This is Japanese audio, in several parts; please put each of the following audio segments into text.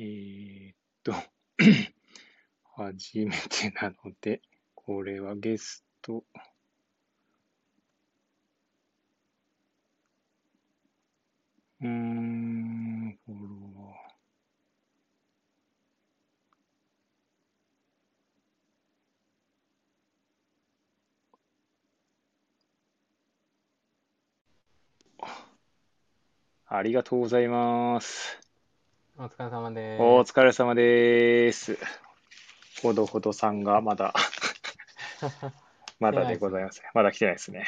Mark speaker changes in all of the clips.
Speaker 1: えーっと、初めてなので、これはゲスト、うーん、フォロワー。ありがとうございます。
Speaker 2: お疲れ様で
Speaker 1: お
Speaker 2: す。
Speaker 1: 疲れ様です。ほどほどさんがまだ、まだでございます。まだ来てないですね。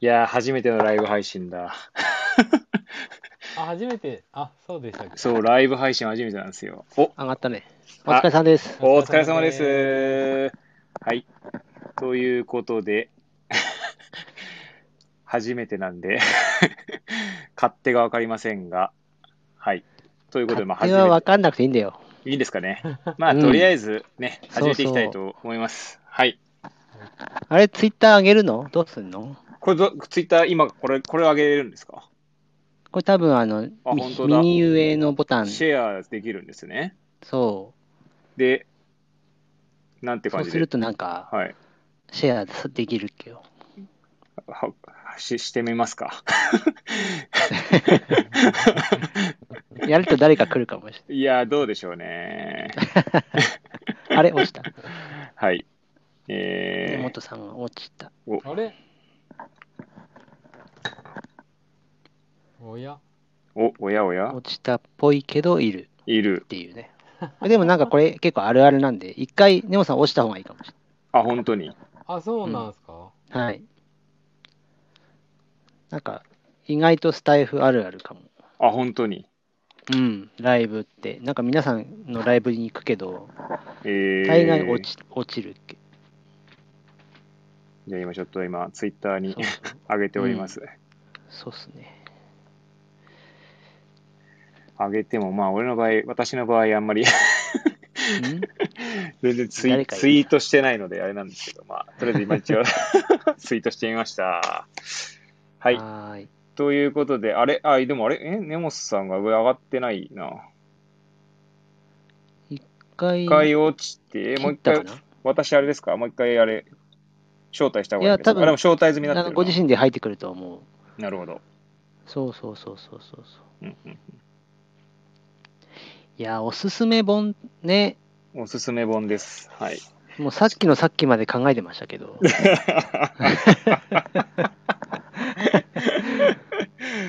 Speaker 1: いやー、初めてのライブ配信だ。
Speaker 2: あ、初めて、あ、そうでしたっけ？
Speaker 1: そう、ライブ配信初めてなんですよ。お、
Speaker 3: 上がったね。お疲れ様です。
Speaker 1: お疲れ様です。はい。ということで、初めてなんで、勝手がわかりませんが、はい。ということで、まあ、
Speaker 3: 勝
Speaker 1: 初め
Speaker 3: 手は分かんなくていいんだよ。
Speaker 1: て、いいんですかね。まあ、
Speaker 3: うん
Speaker 1: とりあえずね、
Speaker 3: そうそう
Speaker 1: 始めていきたいと思います。はい。
Speaker 3: あれ、ツイッター上げるの？どうすんの？
Speaker 1: これど、ツイッター、今、これ、これ上げれるんですか？
Speaker 3: これ多分あの、み
Speaker 1: あ
Speaker 3: 右上のボタン。
Speaker 1: シェアできるんですね。
Speaker 3: そ
Speaker 1: で、なんて
Speaker 3: う。そ
Speaker 1: 感じで？
Speaker 3: うするとなんか、
Speaker 1: はい。
Speaker 3: シェアできるっけよ。
Speaker 1: はししてみますか。
Speaker 3: やると誰か来るかもし
Speaker 1: いや、どうでしょうね。
Speaker 3: れない。あれ、落ちた。
Speaker 1: はい。
Speaker 3: 根
Speaker 1: え
Speaker 3: 本さんが落ちた。
Speaker 2: あれ？おや？
Speaker 1: ー、お、おやおや？
Speaker 3: 落ちたっぽいけど、いる
Speaker 1: いる
Speaker 3: っ。ていうね。でもなんかこれ結構あるあるなんで、一回根本さん落ちた方がいいかもし
Speaker 1: あ、本当に？
Speaker 2: あ、そうなんすか、
Speaker 3: れない。はい。なんか、意外とスタイフあるあるかも。
Speaker 1: あ、本当に？
Speaker 3: うん、ライブって。なんか皆さんのライブに行くけど、
Speaker 1: えー、
Speaker 3: 大概落ち落ちるっけ。
Speaker 1: じゃあ今ちょっと今、ツイッターに 上げております。
Speaker 3: そうっすね。
Speaker 1: 上げても、まあ、俺の場合、私の場合、あんまり
Speaker 3: ん？
Speaker 1: 全然ツイツイートしてないので、あれなんですけど、まあ、とりあえず今一応 ツイートしてみました。はい。
Speaker 3: はーい。
Speaker 1: ということで、あれ、あ、でもあれ、え、根本さんが上上がってないな。
Speaker 3: 一回、
Speaker 1: 一回落ちて、もう一回私あれですか？もう一回あれ、招待した方がいいですか？
Speaker 3: いや多分
Speaker 1: あ、でも招待済みになっ
Speaker 3: ご自身で入ってくると思う。
Speaker 1: なるほど。
Speaker 3: そうそうそうそうそうそう。
Speaker 1: うんうん
Speaker 3: いや、おすすめ本ね、
Speaker 1: おすすめ本です。はい。
Speaker 3: もうさっきのさっきまで考えてましたけど。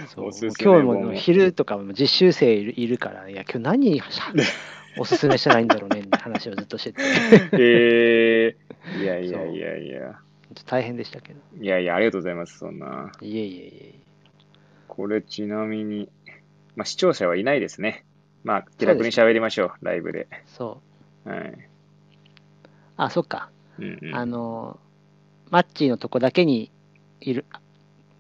Speaker 3: そう
Speaker 1: おすすめ
Speaker 3: 今日
Speaker 1: 本
Speaker 3: も昼とかも実習生いるいるから、いや、今日何おすすめしたらいいんだろうねって 話をずっとしてて、
Speaker 1: えー、いやいやいやいや。
Speaker 3: 大変でしたけど。
Speaker 1: いやいや、ありがとうございます、そんな。
Speaker 3: いえいえいえ。
Speaker 1: これちなみに、まあ、視聴者はいないですね。まあ、気楽に喋りましょう、ライブで。
Speaker 3: そう。
Speaker 1: はい。
Speaker 3: あ、そっか。
Speaker 1: うんうん、
Speaker 3: あの、マッチーのとこだけにいる、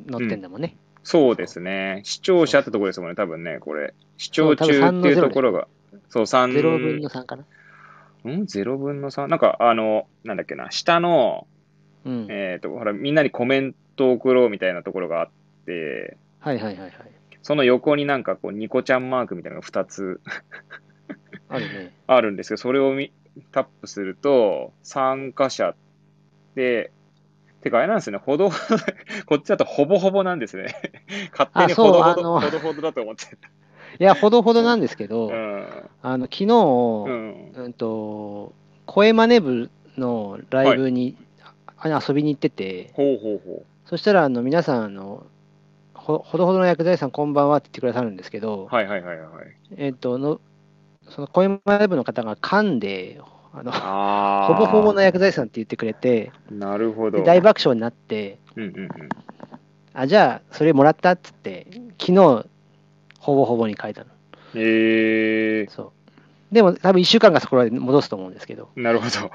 Speaker 3: 載ってんだもんね。
Speaker 1: そうですね。視聴者ってところですもんね、多分ね、これ。視聴中っていうところが。そう、3。
Speaker 3: 0分の3かな。
Speaker 1: ん ?0 分の 3? なんか、あの、なんだっけな、下の、
Speaker 3: うん。
Speaker 1: えっ、と、ほら、みんなにコメントを送ろうみたいなところがあって、
Speaker 3: はいはいはいはい。
Speaker 1: その横になんかこう、ニコちゃんマークみたいなのが2つ
Speaker 3: あるね。
Speaker 1: あるんですけど、それをみタップすると、参加者で、てかあれなんですよね、ほど、こっちだとほぼほぼなんですね。勝手にほどほど、ほどほどだと思って
Speaker 3: いや、ほどほどなんですけど、
Speaker 1: た。うん。
Speaker 3: あの、昨日、
Speaker 1: うん。
Speaker 3: うんと、声真似部のライブに、あ遊びに行ってて、
Speaker 1: ほうほうほ
Speaker 3: そしたら、あの、皆さん、あの、ほほどほどの薬剤師さんこんばんはって言ってくださるんですけど、
Speaker 1: う。はいはいはいはい。
Speaker 3: えっとの、その声真似部の方が噛んで、あの。ほぼほぼの薬剤師さんって言ってくれて、
Speaker 1: なるほど。
Speaker 3: で大爆笑になって、
Speaker 1: うんうんうん。
Speaker 3: あ、じゃあ、それもらったっつって、昨日、ほぼほぼに書いたの。
Speaker 1: えー、
Speaker 3: そう。でも、多分1週間がそこまで戻すと思うんですけど。
Speaker 1: なるほど。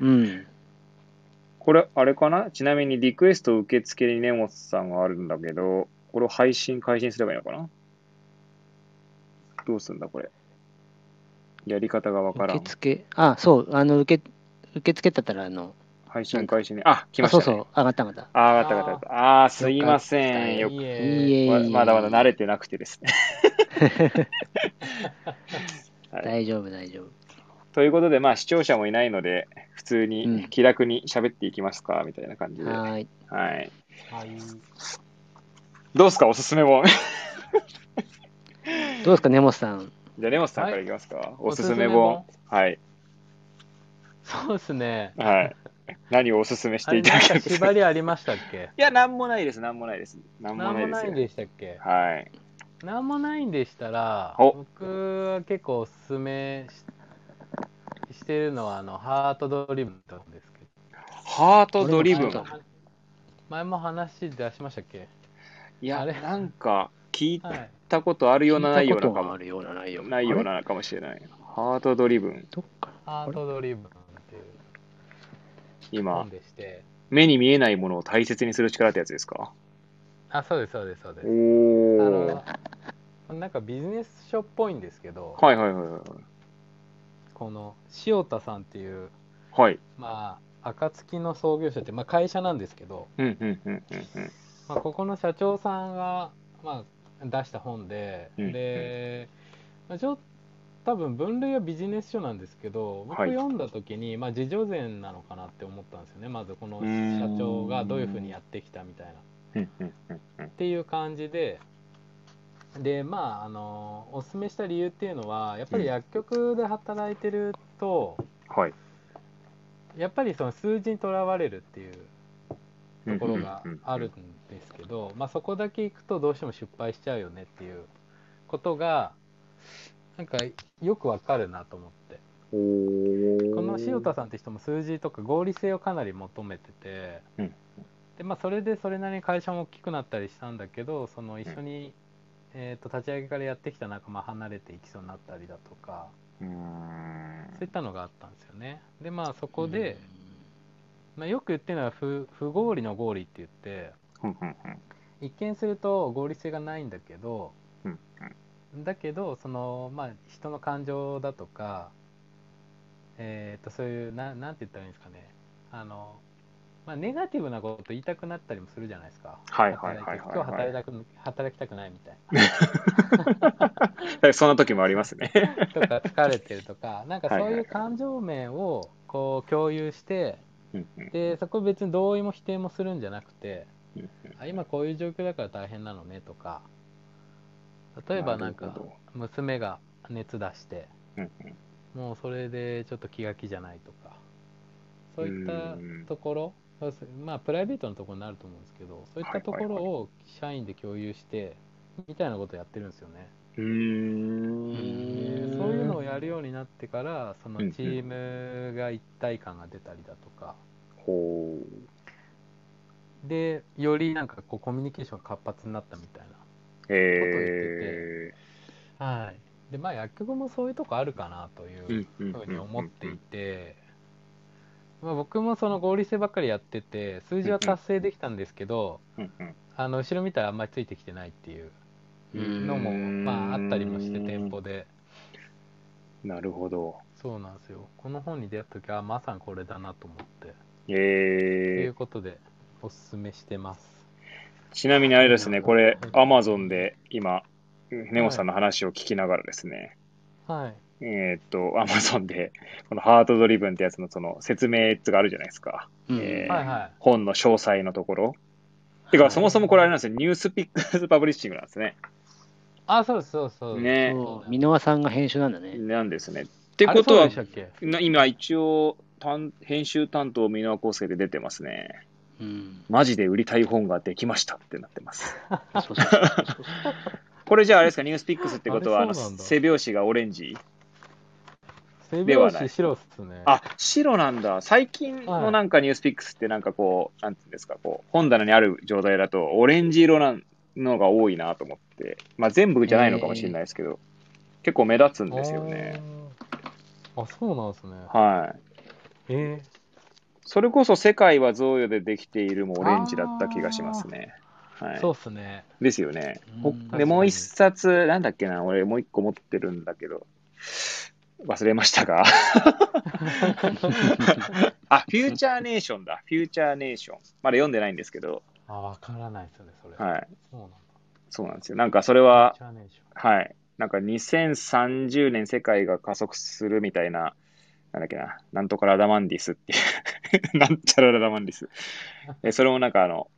Speaker 3: うん。
Speaker 1: これ、あれかな？ちなみにリクエスト受付に根本さんがあるんだけど、これを配信、開始すればいいのかな？どうすんだ、これ？やり方がわからん。
Speaker 3: 受付、あ、そう、あの、受け、受付だったら、あの、
Speaker 1: 配信開始ね。あ、来ま
Speaker 3: あ
Speaker 1: した、ね。
Speaker 3: そうそう、上がった上がっ
Speaker 1: あ、上がった上がった。あすいません。よく。ままだまだ慣れてなくてですね。はい
Speaker 3: 大丈夫、大丈夫。
Speaker 1: ということで、まあ、視聴者もいないので、普通
Speaker 3: うん
Speaker 1: に気楽に喋っていきますか、みたいな感じで。は
Speaker 3: い。
Speaker 1: い。
Speaker 2: はい。
Speaker 1: どうですか、おすすめ本。
Speaker 3: どうですか、根本さん。
Speaker 1: じゃあ、根本さんからいきますか。
Speaker 2: い
Speaker 1: おすすめ本。はい。
Speaker 2: そうですね。
Speaker 1: はい。何をおすすめしていただけますか？
Speaker 2: 縛りありましたっけ？
Speaker 1: いや、なんもないです、なんもないです。なんも
Speaker 2: なん
Speaker 1: ないですよ。
Speaker 2: もないんでしたっけ？
Speaker 1: はい。
Speaker 2: なんもないんでしたら、
Speaker 1: お
Speaker 2: 僕は結構おすすめししてるのは、あの、ハートドリブンなんですけど。
Speaker 1: ハートドリブン？
Speaker 2: 前も話出しましたっけ？
Speaker 1: いや、
Speaker 2: あれ？
Speaker 1: なんか、聞い
Speaker 2: はい。
Speaker 1: たことあるような、ないようなかも
Speaker 3: あ。るような、ないような。
Speaker 1: ないよう
Speaker 3: あれ
Speaker 1: なかもしれない。ハートドリブン。
Speaker 3: どっか
Speaker 2: ハートドリブンっていう
Speaker 1: 今。目に見えないものを大切にする力ってやつですか？
Speaker 2: あ、そうです、そうです、そうです。あ
Speaker 1: おー。
Speaker 2: の、なんかビジネス書っぽいんですけど、
Speaker 1: はいはいはいはい。
Speaker 2: この塩田さんっていう、
Speaker 1: はい。
Speaker 2: まあ、暁の創業者って、まあ、会社なんですけど、
Speaker 1: うんうんうんうんうん。
Speaker 2: まあ、ここの社長さんが、まあ、出した本で、
Speaker 1: うん
Speaker 2: で、まあ、ちょ多分分類はビジネス書なんですけど僕
Speaker 1: はい。
Speaker 2: 読んだ時に、まあ、自叙伝なのかなって思ったんですよね。まずこの社長がどういうふうにやってきたみたいな。っ
Speaker 1: うんうんうんうん
Speaker 2: ていう感じで。でまああのおすすめした理由っていうのはやっぱり薬局で働いてると、
Speaker 1: はい。
Speaker 2: やっぱりその数字にとらわれるっていうところが
Speaker 1: うんうんうん。
Speaker 2: あるんですけど、まあ、そこだけ行くとどうしても失敗しちゃうよねっていうことがなんかよくわかるなと思って。この塩田さんって人も数字とか合理性をかなり求めてて、
Speaker 1: うん。
Speaker 2: でまあ、それでそれなりに会社も大きくなったりしたんだけどその一緒に、えー、と立ち上げからやってきた仲間離れていきそうになったりだとかそういったのがあったんですよね。でまあそこで、まあ、よく言ってるのは不不合理の合理って言って
Speaker 1: うんうんうん
Speaker 2: 一見すると合理性がないんだけど、
Speaker 1: うん
Speaker 2: だけどその、まあ、人の感情だとか、えー、とそういうななんて言ったらいいんですかねあの、まあ、ネガティブなこと言いたくなったりもするじゃないですか。
Speaker 1: はいはいはいはいはい
Speaker 2: 今日働きたく働きたくないみたいな。
Speaker 1: そんな時もありますね。
Speaker 2: とか疲れてるとかなんかそう
Speaker 1: はいはいはい
Speaker 2: いう感情面をこう共有して
Speaker 1: うんうん
Speaker 2: でそこ別に同意も否定もするんじゃなくて
Speaker 1: うん
Speaker 2: あ今こういう状況だから大変なのねとか。例えばなんか娘が熱出して
Speaker 1: うん
Speaker 2: もうそれでちょっと気が気じゃないとか。そういった
Speaker 1: うん。
Speaker 2: ところまあプライベートのところになると思うんですけどそういったところを社員で共有してみたいなことをやってるんですよね。そういうのをやるようになってからそのチームが一体感が出たりだとか。
Speaker 1: ほ
Speaker 2: でよりなんかこうコミュニケーションが活発になったみたいな。
Speaker 1: う。え
Speaker 2: はい、でまあ薬局もそういうとこあるかなという
Speaker 1: ー。
Speaker 2: ふうに思っていて、まあ、僕もその合理性ばっかりやってて数字は達成できたんですけど、あの後ろ見たらあんまりついてきてないっていうのも、まあ、あったりもして店舗で。
Speaker 1: なるほど。
Speaker 2: そうなんですよ。この本に出会った時はあまさにこれだなと思って、とい
Speaker 1: え
Speaker 2: うことでおすすめしてます
Speaker 1: ー、ちなみにあれですね、これ、アマゾンで今、ネモさんの話を聞きながらですね、
Speaker 2: はい
Speaker 1: えーっと、アマゾンで、このハートドリブンってやつのその説明があるじゃないですか。
Speaker 3: うん
Speaker 1: えー
Speaker 2: はいはい
Speaker 1: 本の詳細のところ。てか、そもそもこれあれなんですよ、 NewsPicksパブリッシングなんですね。
Speaker 2: あそうそうそう
Speaker 1: ね
Speaker 3: そう箕輪さんが編集なんだね。
Speaker 1: なんですね。ってことは今一応担、編集担当、箕輪厚介で出てますね。
Speaker 3: うん。
Speaker 1: マジで売りたい本ができましたってなってます。これじゃああれですか、 NewsPicksってことは、あの背表紙がオレンジ？
Speaker 2: 背
Speaker 1: ではない
Speaker 2: 表紙白っすね
Speaker 1: あ、白なんだ。最近のなんか NewsPicksってなんかこう、なんていうんですか、こう、本棚にある状態だと、オレンジ色なのが多いなと思って。まあ全部じゃないのかもしれないですけど、結構目立つんですよね。
Speaker 2: あそうなんですね
Speaker 1: はい。
Speaker 2: え
Speaker 1: それこそ世界は贈与でできているもオレンジだった気がしますね。はい。
Speaker 2: ーそうっすね
Speaker 1: ですよね。で、もう一冊、なんだっけな、俺もう一個持ってるんだけど、忘れましたが。あ、フューチャーネーションだ。フューチャーネーション。まだ読んでないんですけど、
Speaker 2: あ、わからないですよね、それ。
Speaker 1: はい。
Speaker 2: そうなんだ。
Speaker 1: そうなんですよ。なんかそれは、はい。なんか2030年世界が加速するみたいな、なんだっけな、なんとかラダマンディスっていう、なんちゃらラダマンディス。えそれもなんかあの、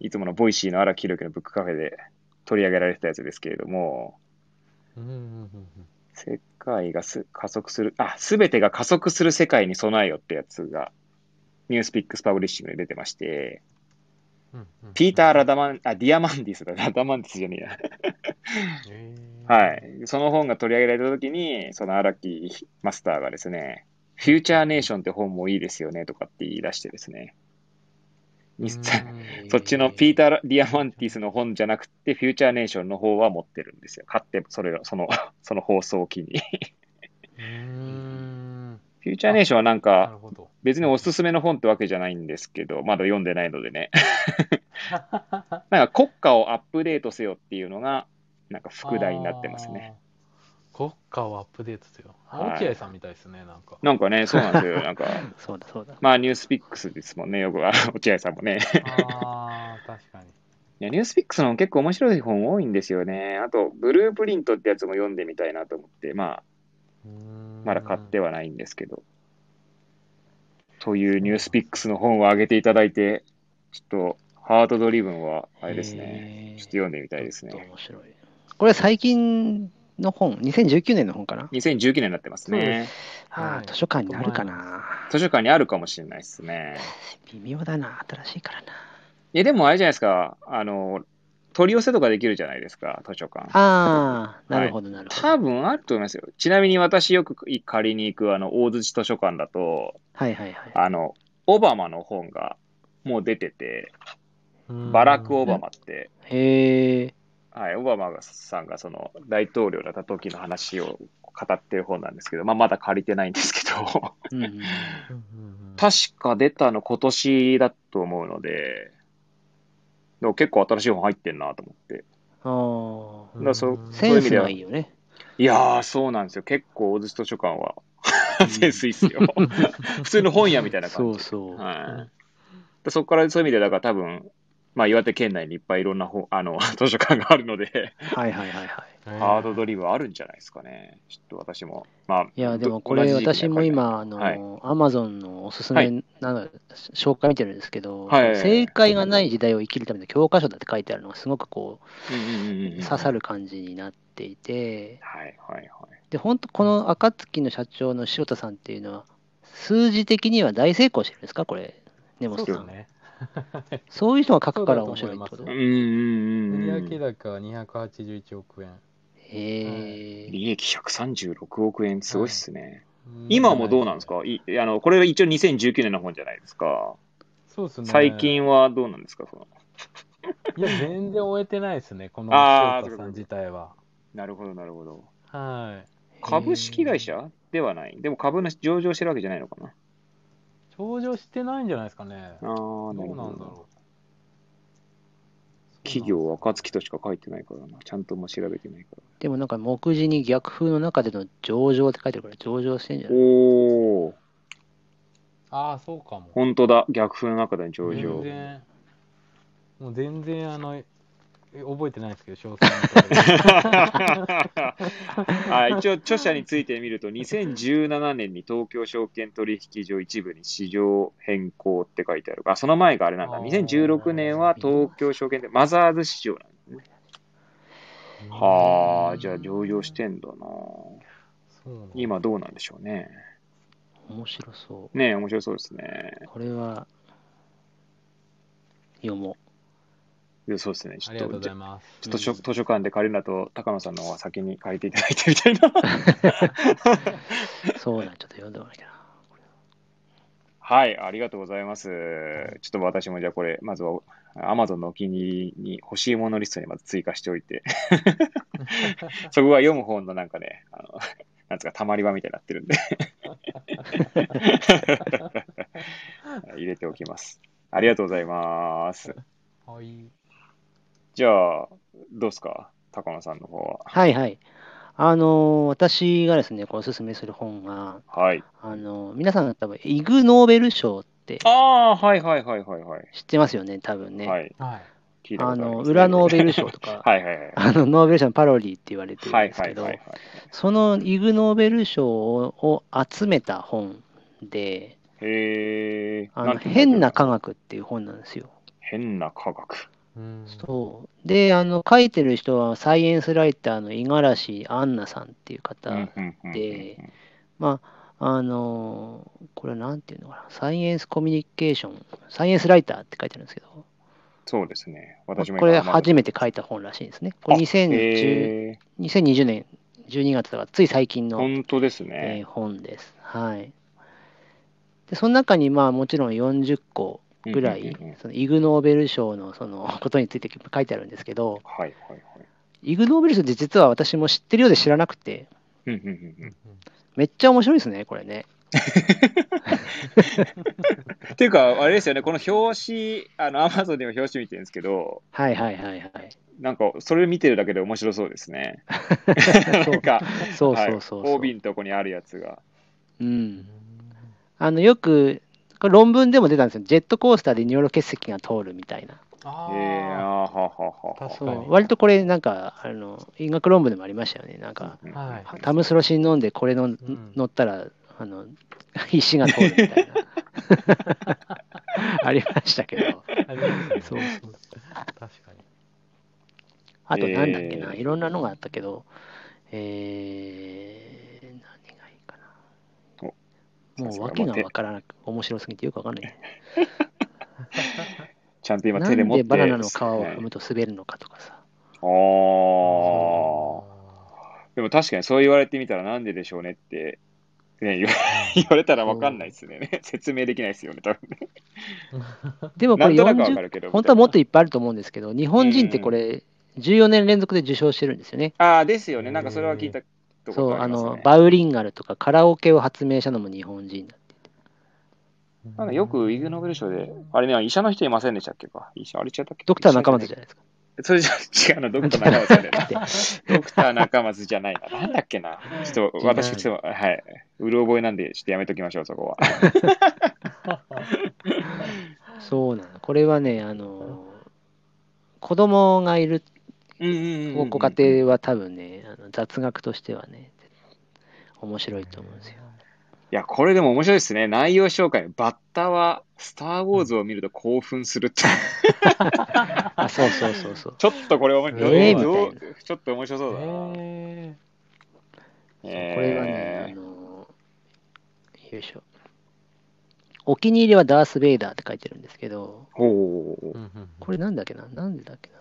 Speaker 1: いつもの Voicyの荒木博行のブックカフェで取り上げられてたやつですけれども。世界がす加速する、あ、すべてが加速する世界に備えよってやつが、NewsPicksパブリッシングで出てまして、ピーター・ラダマン、あ、ディアマンディスだ、ラダマンディスじゃねえや。
Speaker 2: へー
Speaker 1: はい。その本が取り上げられたときに、その荒木マスターがですね、フューチャーネーションって本もいいですよねとかって言い出してですね、そっちのピーター・ディアマンティスの本じゃなくて、フューチャーネーションの方は持ってるんですよ。買って、それが、その、その放送を機に。フューチャーネーションはなん
Speaker 2: な
Speaker 1: か。別におすすめの本ってわけじゃないんですけど、まだ読んでないのでね。なんか国家をアップデートせよっていうのが、なんか副題になってますね。
Speaker 2: 国家をアップデートですよ。あ
Speaker 1: はい
Speaker 2: 落合さんみたいですね、なんか。
Speaker 1: なんかね、そうなんですよ。なんか、
Speaker 3: そうだそうだ。
Speaker 1: まあニュースピックスですもんね、よく、あ 落合さんもね。
Speaker 2: ああ、確かに。
Speaker 1: いや、ニュースピックスの本結構面白い本多いんですよね。あと、ブループリントってやつも読んでみたいなと思って、まあ、まだ買ってはないんですけど。というニュースピックスの本をあげていただいて、ちょっと、ハートドリブンは、あれですね。ちょっと読んでみたいですね。
Speaker 3: 面白い。これは最近の本、2019年の本かな
Speaker 1: ？2019年になってますね。
Speaker 3: あ
Speaker 2: はい
Speaker 3: あ、図書館にあるかな？
Speaker 1: 図書館にあるかもしれないですね。
Speaker 3: 微妙だな、新しいからな。
Speaker 1: いや、でもあれじゃないですか、あの、取り寄せとかできるじゃないですか、図書館。
Speaker 3: ああ、なるほど、なるほど。
Speaker 1: 多分あると思いますよ。ちなみに私よく借りに行くあの大槌図書館だと、
Speaker 3: はいはいはい。
Speaker 1: あの、オバマの本がもう出てて、バラク・オバマって、
Speaker 3: へえ、
Speaker 1: はい、オバマさんがその大統領だった時の話を語ってる本なんですけど、まあ、まだ借りてないんですけど、確か出たの今年だと思うので、でも結構新しい本入ってんなと思って。
Speaker 3: あ
Speaker 1: だからそう
Speaker 2: うん
Speaker 3: あ、センスがいいよね。
Speaker 1: いやー、そうなんですよ。結構大槌図書館はセンスいいっすよ。普通の本屋みたいな感じ。
Speaker 3: そうそう。
Speaker 1: はい。でそこからそういう意味で、だから多分、まあ岩手県内にいっぱいいろんな本 あの図書館があるので、
Speaker 3: はいはいはいはい。
Speaker 1: ハードドリブンあるんじゃないですかね。ちょっと私も。まあ、
Speaker 3: いや、でも
Speaker 1: ど
Speaker 3: これ私も今、あ
Speaker 1: はい
Speaker 3: の、アマゾンのおすす
Speaker 1: は
Speaker 3: めなの、紹介見てるんですけど、
Speaker 1: はい
Speaker 3: 正解がない時代を生きるための教科書だって書いてあるのがすごくこ
Speaker 1: うんうんうんうん
Speaker 3: う、刺さる感じになっていて、
Speaker 1: はいはいはい。
Speaker 3: で、本当この暁の社長の塩田さんっていうのは、数字的には大成功してるんですか？これ、根本さん。
Speaker 2: そうですね。
Speaker 3: そういう人が書くから面白いってこと？
Speaker 2: そうだ
Speaker 1: うんうんうんうん。
Speaker 2: 売上高は281億円。
Speaker 3: へえ。
Speaker 1: 利益136億円、すごいっすね。今もどうなんです
Speaker 2: か？
Speaker 1: かいあの、これが一応2019年の本じゃないですか。
Speaker 2: そうですね。
Speaker 1: 最近はどうなんですか？その
Speaker 2: いや、全然終えてないですね、この塩田さん自体は。
Speaker 1: なるほど、なるほど。
Speaker 2: はい。
Speaker 1: 株式会社？ではない。でも株の上場してるわけじゃないのかな。
Speaker 2: 上場してないんじゃないですかね。
Speaker 1: ああ、
Speaker 2: どう
Speaker 1: なるほど。
Speaker 2: なんだろう。
Speaker 1: 企業は暁としか書いてないからな。ちゃんとも調べてないか
Speaker 3: でもなんか目次に逆風の中での上場って書いてるから上場してんじゃ
Speaker 1: ら。
Speaker 3: ない？
Speaker 1: おー、
Speaker 2: ああ、そうかも。
Speaker 1: 本当だ。逆風の中での上場
Speaker 2: 全。然、もう全然、あの、え覚えてないですけど、詳細
Speaker 1: あ 一応、著者について見ると、2017年に東京証券取引所一部に市場変更って書いてある。あ、その前があれなんだ。
Speaker 2: あー
Speaker 1: 2016年は東京証券でマザーズ市場なんですね。はあ、じゃあ上場してんだな。今どうなんでしょうね。
Speaker 3: 面白そ
Speaker 1: ねえ面白そうですね。
Speaker 3: う。これは、読も
Speaker 1: でそうですね。ちょっと、
Speaker 2: ありがとうございます。
Speaker 1: ちょっと図書図書館で借りるんだと、高野さんの方が先に借りていただいてみたいな。
Speaker 3: う。そうなん、ちょっと読んでおかなきゃな。
Speaker 1: はい、ありがとうございます。ちょっと私もじゃあこれ、まずは Amazon のお気に入りに欲しいものリストにまず追加しておいて、そこは読む本のなんかね、あの、なんつうか、たまり場みたいになってるんで 入れておきます。ありがとうございます。
Speaker 2: はい。
Speaker 1: じゃあ、どうですか？高野さんの方は。
Speaker 3: はいはい。あの、私がですね、こうおすすめする本が、
Speaker 1: はい。
Speaker 3: あの、皆さん多分、イグ・ノーベル賞って
Speaker 1: ああ、はいはいはいはいはい。
Speaker 3: 知ってますよね、多分ね。
Speaker 1: はい。
Speaker 2: はい。
Speaker 3: あの、裏ノーベル賞とか、
Speaker 1: はいはいはい。
Speaker 3: あの、ノーベル賞のパロディって言われてるん
Speaker 1: はい
Speaker 3: ですけど
Speaker 1: はいはいはい、。
Speaker 3: そのイグ・ノーベル賞をを集めた本で、
Speaker 1: へえ。
Speaker 3: あの変な科学っていう本なんですよ。
Speaker 1: 変な科学。
Speaker 2: うん
Speaker 3: そう。で、あの、書いてる人はサイエンスライターの五十嵐アンナさんっていう方、でまあ、あのーこれなんていうのかな、サイエンスコミュニケーション、サイエンスライターって書いてあるんですけど、
Speaker 1: そうですね。私も
Speaker 3: これ初
Speaker 1: め
Speaker 3: めて書いた本らしいんですね。これ2010 2020年12月だから、つい最近の、
Speaker 1: 本当です
Speaker 3: えー
Speaker 1: ね。
Speaker 3: 本です。はい。で、その中に、まあ、もちろん40個ぐらい、そのイグ・ノーベル賞のその ことについて書いてあるんですけど、
Speaker 1: はいはいはい。
Speaker 3: イグ・ノーベル賞って実は私も知ってるようで知らなくて、
Speaker 1: うんうんうんうん
Speaker 3: めっちゃ面白いですね、これね。
Speaker 1: っていうか、あれですよね、この表紙、あの、アマゾンでも表紙見てるんですけど、
Speaker 3: はいはいはいはい。
Speaker 1: なんか、それ見てるだけで面白そうですね。
Speaker 3: そう
Speaker 1: なんか、
Speaker 3: そうそうそう
Speaker 1: はい、
Speaker 3: そう、
Speaker 1: 帯のとこにあるやつが。
Speaker 3: うん。あの、よく、これ論文でも出たんですよ。ジェットコースターで尿路結石が通るみたいな。
Speaker 2: あ
Speaker 1: えー、あははは。
Speaker 3: 割とこれ、なんか、あの、医学論文でもありましたよね。なんか、
Speaker 1: うん
Speaker 2: はい
Speaker 3: タムスロシン飲んでこれの、
Speaker 2: ん
Speaker 3: 乗ったら、あの、石が通るみたいな。ありましたけど。
Speaker 2: ありますね
Speaker 3: そうそう。
Speaker 2: 確かに。
Speaker 3: あと、なんだっけな、
Speaker 1: えー
Speaker 3: いろんなのがあったけど、えー。もう訳がわからなく、面白すぎてよくわかんない。
Speaker 1: ちゃんと今手で持って
Speaker 3: でバナナの皮を
Speaker 1: ね
Speaker 3: 踏むと滑るのかとかさ。
Speaker 1: あーでも確かにそう言われてみたらなんででしょうねって、ね、言わ言われたらわかんないですね。説明できないですよね、多分ね。
Speaker 3: でもこれ
Speaker 1: なんとなくわか
Speaker 3: 40、
Speaker 1: るけど。
Speaker 3: 本当はもっと
Speaker 1: い
Speaker 3: いっぱいあると思うんですけど、日本人ってこれ、14年連続で受賞してるんですよね。
Speaker 1: ああ、ですよね。なんかそれは聞いたとこ
Speaker 3: そう、
Speaker 1: とあ
Speaker 3: の、バウリンガルとかカラオケを発明したのも日本人だ。
Speaker 1: なんかよくイグ・ノーベル賞で、あれね、医者の人いませんでしたっけ？か医者、あれ違ったっけ？
Speaker 3: ドクター中松じゃないですか。
Speaker 1: それじゃ違うの、ドクター中松じゃないな。ドクター中松じゃないな。なんだっけな？ちょっと、私、ちょっと、はい。うる覚えなんで、ちょっとやめときましょう、そこは。
Speaker 3: そうなの。これはね、あの、子供がいるご家庭は多分ね、あの雑学としてはね、面白いと思うんですよ。
Speaker 1: いや、これでも面白いですね。内容紹介。バッタは、スター・ウォーズを見ると興奮するって。
Speaker 3: あ、そうそうそうそう。
Speaker 1: ちょっとこれ面白い。
Speaker 3: えー
Speaker 1: どう
Speaker 3: み
Speaker 1: ちょっと面白そうだな。
Speaker 2: え
Speaker 3: そうこれはね、
Speaker 1: え
Speaker 3: あの、よいしょ。お気に入りはダース・ベイダーって書いてるんですけど、
Speaker 1: ー、ほう。
Speaker 3: これなんだっけな？なんでだっけな？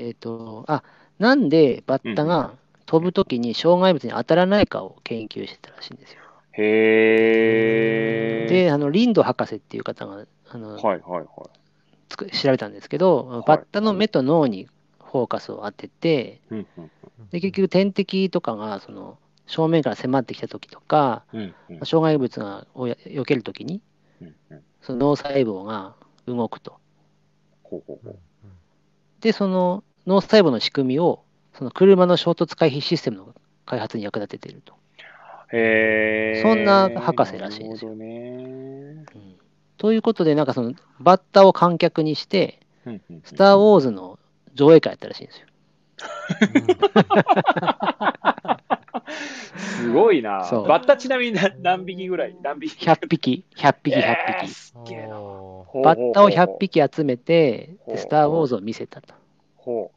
Speaker 3: えっ、と、あ、なんでバッタが飛ぶときに障害物に当たらないかを研究してたらしいんですよ。
Speaker 1: へー。
Speaker 3: で、あの、リンド博士っていう方が、あの、
Speaker 1: はいはいはい。
Speaker 3: つく調べたんですけど、バッタの目と脳にフォーカスを当てて、
Speaker 1: うんうん
Speaker 3: で結局天敵とかがその正面から迫ってきた時とか、
Speaker 1: うんうん
Speaker 3: 障害物がをや避ける時に、
Speaker 1: うんうん
Speaker 3: その脳細胞が動くと。
Speaker 1: ほうほうほう。
Speaker 3: で、その脳細胞の仕組みを、その車の衝突回避システムの開発に役立てていると。
Speaker 1: へー。
Speaker 3: そんな博士らしいですよ
Speaker 1: ね。
Speaker 3: うんということで、なんかそのバッタを観客にして、スター・ウォーズの上映会やったらしいんですよ。
Speaker 1: すごいな。バッタちなみに何何匹ぐらい？何匹
Speaker 3: ？100匹、100匹、100
Speaker 1: えー
Speaker 3: 匹。バッタを100匹集めて、スター・ウォーズを見せたと。
Speaker 1: ほ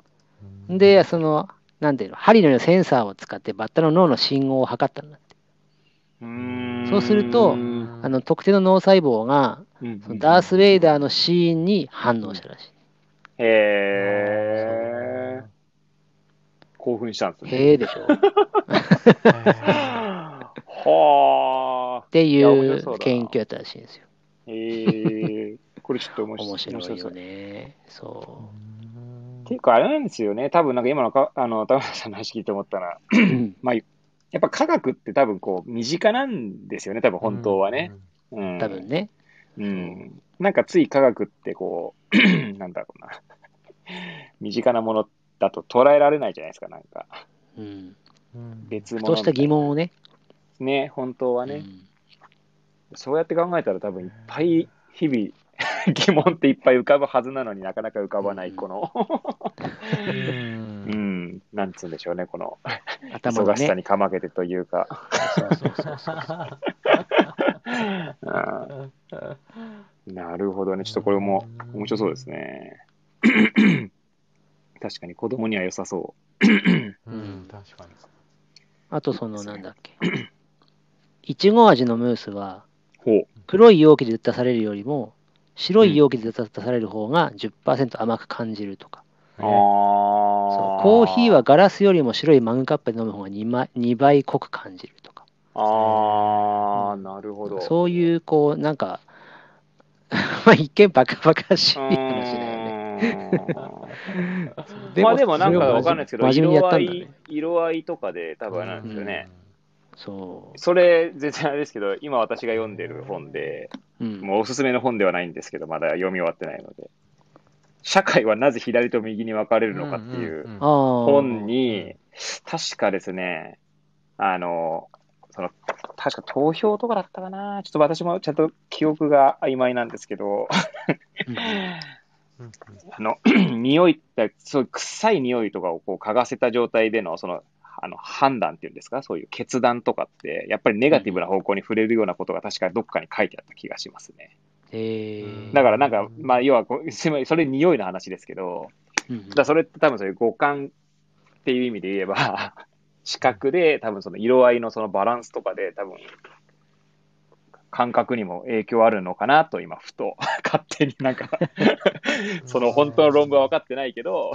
Speaker 2: ー
Speaker 3: で、その、なんていうの、針のようなセンサーを使ってバッタの脳の信号を測ったんだって。
Speaker 1: う。
Speaker 3: そうすると
Speaker 1: うん
Speaker 3: あの、特定の脳細胞が、
Speaker 1: うん
Speaker 3: そのダース・ウェイダーのシーンに反応したらしい。
Speaker 1: へー。興奮したんですね。
Speaker 3: へえでしょ。っ
Speaker 1: はあ。
Speaker 3: てい
Speaker 1: う
Speaker 3: 研究やったらしいんですよ。
Speaker 1: へえ。これちょっと面白
Speaker 3: 面白いよね。そ
Speaker 1: っていうか、あれなんですよね。多分なんか今のか、あの、田村さんの話聞いて思ったら、
Speaker 3: う。
Speaker 1: まあ、やっぱ科学って多分こう、身近なんですよね。多分本当はね。。うん。
Speaker 3: 多分ね。
Speaker 1: うん。なんかつい科学ってこう、なんだろうな。身近なものだと捉えられないじゃないですか、なんか。
Speaker 3: うん。
Speaker 2: うん
Speaker 1: 別物
Speaker 3: ふとした疑問をね。
Speaker 1: ね、本当はね、
Speaker 3: うん
Speaker 1: そうやって考えたら多分いっぱい日々 疑問っていっぱい浮かぶはずなのになかなか浮かばないこの、
Speaker 2: う
Speaker 1: うんん、なんつうんでしょうね、この
Speaker 3: 頭がね。
Speaker 1: 忙しさにかまけてというか、
Speaker 3: そうそうそうそう。
Speaker 1: うんなるほどね、ちょっとこれも面白そうですね。確かに子供には良さそ
Speaker 2: うん、確かに。
Speaker 3: あと、その、なんだっけ。いちご味のムースは、
Speaker 1: う。ほう。
Speaker 3: 黒い容器で出されるよりも、白い容器で出される方が10%甘く感じるとか。
Speaker 1: あ
Speaker 3: そう
Speaker 1: あ。
Speaker 3: コーヒーはガラスよりも白いマグカップで飲む方が 2, 倍2倍濃く感じるとか。
Speaker 1: ああ、なるほど。
Speaker 3: そういう、こう、なんか、まあ一見バカバカしい話だよね。
Speaker 1: うーんまあでもなんかわかんないですけど、色合い、色合いとかで多分あれなんですよね。
Speaker 3: そ
Speaker 1: それ、全然あれですけど、今私が読んでる本で、
Speaker 3: う。うん。
Speaker 1: もうおすすめの本ではないんですけど、まだ読み終わってないので、社会はなぜ左と右に分かれるのかっていう。本に、確かですね、あの、その、確か投票とかだったかな、ちょっと私もちゃんと記憶が曖昧なんですけど、
Speaker 3: うん
Speaker 1: あの、匂いって、そういう臭い匂いとかをこう嗅がせた状態での、その、あの、判断っていうんですか、そういう決断とかって、やっぱりネガティブな方向に触れるようなことが確かどっかに書いてあった気がしますね。だからなんか、まあ、要はこ それ匂いの話ですけど、
Speaker 3: うん
Speaker 1: だそれって多分そういう五感っていう意味で言えば、視覚で多分その色合いのそのバランスとかで多分、感覚にも影響あるのかなと今、ふと、勝手になんか、その本当の論文は分かってないけど、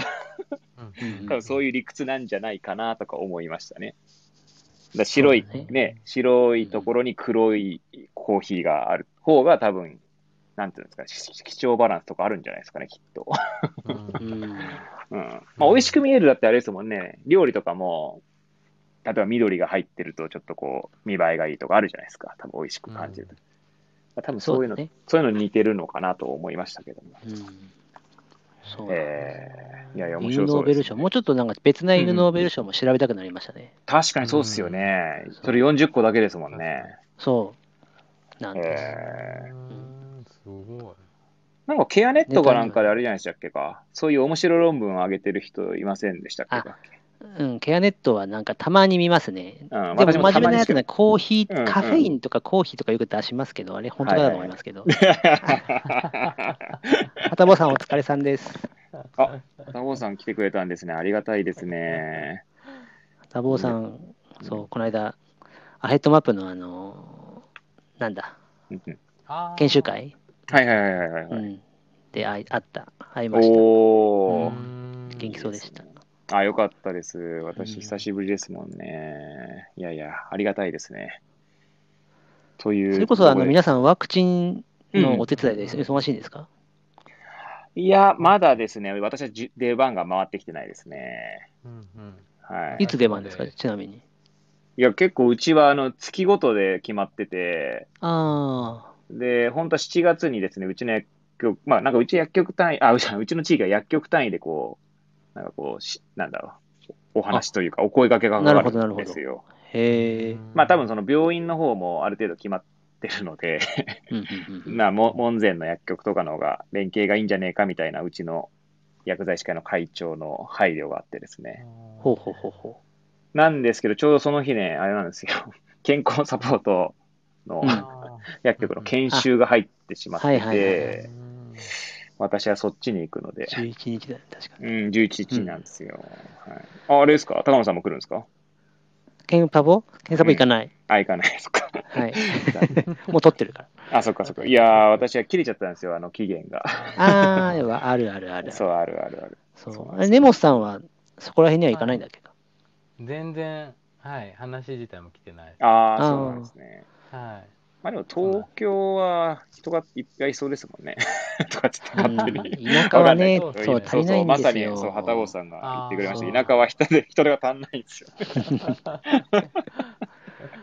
Speaker 3: うん
Speaker 1: 多分そういう理屈なんじゃないかなとか思いましたね。だ白い
Speaker 3: ね
Speaker 1: ね白いところに黒いコーヒーがある方が多分、なんていうんですかね、し基調バランスとかあるんじゃないですかね、きっと。
Speaker 3: うん
Speaker 1: うん。まあ、美味しく見えるだってあれですもんね、料理とかも、例えば緑が入ってるとちょっとこう、見栄えがいいとかあるじゃないですか、多分美味しく感じると。まあ、多分そういうの、
Speaker 3: そうだね。
Speaker 1: そういうのに似てるのかなと思いましたけども。
Speaker 3: うんそう。
Speaker 1: えー、いやいや、面
Speaker 3: 犬
Speaker 1: 白そうです、
Speaker 3: ノーベル賞、もうちょっとなんか別な犬ノーベル賞も調べたくなりましたね。
Speaker 1: 確かにそうっすよね。
Speaker 3: うん
Speaker 1: それ40個だけですもんね。
Speaker 3: そう。なんです。
Speaker 1: え
Speaker 2: うんすごい。
Speaker 1: なんかケアネットかなんかであれじゃないでしたっけか。そういう面白論文を上げてる人いませんでしたっけか。
Speaker 3: うん、ケアネットはなんかたまに見ますね。
Speaker 1: うん、
Speaker 3: でも真面目なやつね。コーヒー、
Speaker 1: うんうん
Speaker 3: カフェインとかコーヒーとかよく出しますけど、あれ本当だと思いますけど。はたぼ さんお疲れさんです。
Speaker 1: あ、タボさん来てくれたんですね。ありがたいですね。
Speaker 3: はたぼさん、そう、この間、アヘッドマップのあの、なんだ、研修会、
Speaker 1: はいはいはいはいはい。
Speaker 3: うん、であいあった、会いました。
Speaker 1: お
Speaker 3: 元気そうでした。
Speaker 1: あ、よかったです。私、
Speaker 3: うん
Speaker 1: 久しぶりですもんね。いやいや、ありがたいですね。という。
Speaker 3: それこそあの皆さん、ワクチンのお手伝いで忙しいんですか、
Speaker 1: いや、まだですね、私はじ出番が回ってきてないですね。
Speaker 2: うんうん
Speaker 1: はい。
Speaker 3: いつ出番ですか、
Speaker 2: はい
Speaker 3: ちなみに。
Speaker 1: いや、結構うちはあの月ごとで決まってて、
Speaker 3: あ
Speaker 1: で、本当は7月にですね、うちの薬局、まあなんかうち薬局単位、あ、うちうちの地域は薬局単位でこう、なんかこうし、なんだろう、お話というか、お声掛けがかかるんですよ。
Speaker 3: あ、へえ。
Speaker 1: まあ多分その病院の方もある程度決まってるので、まあ、も門前の薬局とかの方が連携がいいんじゃねえかみたいな、うちの薬剤師会の会長の配慮があってですね。
Speaker 3: ほうほうほうほ
Speaker 1: なんですけど、ちょうどその日ね、あれなんですよ。健康サポートの
Speaker 3: うん
Speaker 1: 薬局の研修が入ってしまって、私はそっちに行くので
Speaker 3: う。、11日だね、確か
Speaker 1: う
Speaker 3: に。
Speaker 1: ん、11日なんですよ。はい、ああれですか？高野さんも来るんですか？
Speaker 3: ケンパボ？ケンサボ行かない。
Speaker 1: あ、行かない。そっか。
Speaker 3: はい。もう取ってるから。
Speaker 1: あ、そっかそっか。いやー、私は切れちゃったんですよ、あの期限が。
Speaker 3: ああ、あるあるある。
Speaker 1: そう、あるあるある。
Speaker 3: そ
Speaker 1: そうなんですよ
Speaker 3: うあれ根本さんはそこら辺には行かないんだっけか？
Speaker 2: 全然、はい、話自体も来てない。
Speaker 1: ああ、
Speaker 3: あー
Speaker 1: そうなんですね。
Speaker 2: はい。
Speaker 1: まあでも東京は人がいっぱいいそうですもんね。とかちょっと
Speaker 3: うん
Speaker 1: 勝手に。
Speaker 3: 田舎はね、そう、足りないん
Speaker 1: まさに、
Speaker 3: ですよ。
Speaker 1: そう、旗坊さんが言ってくれました。田舎は人で、人手が足んないんですよ。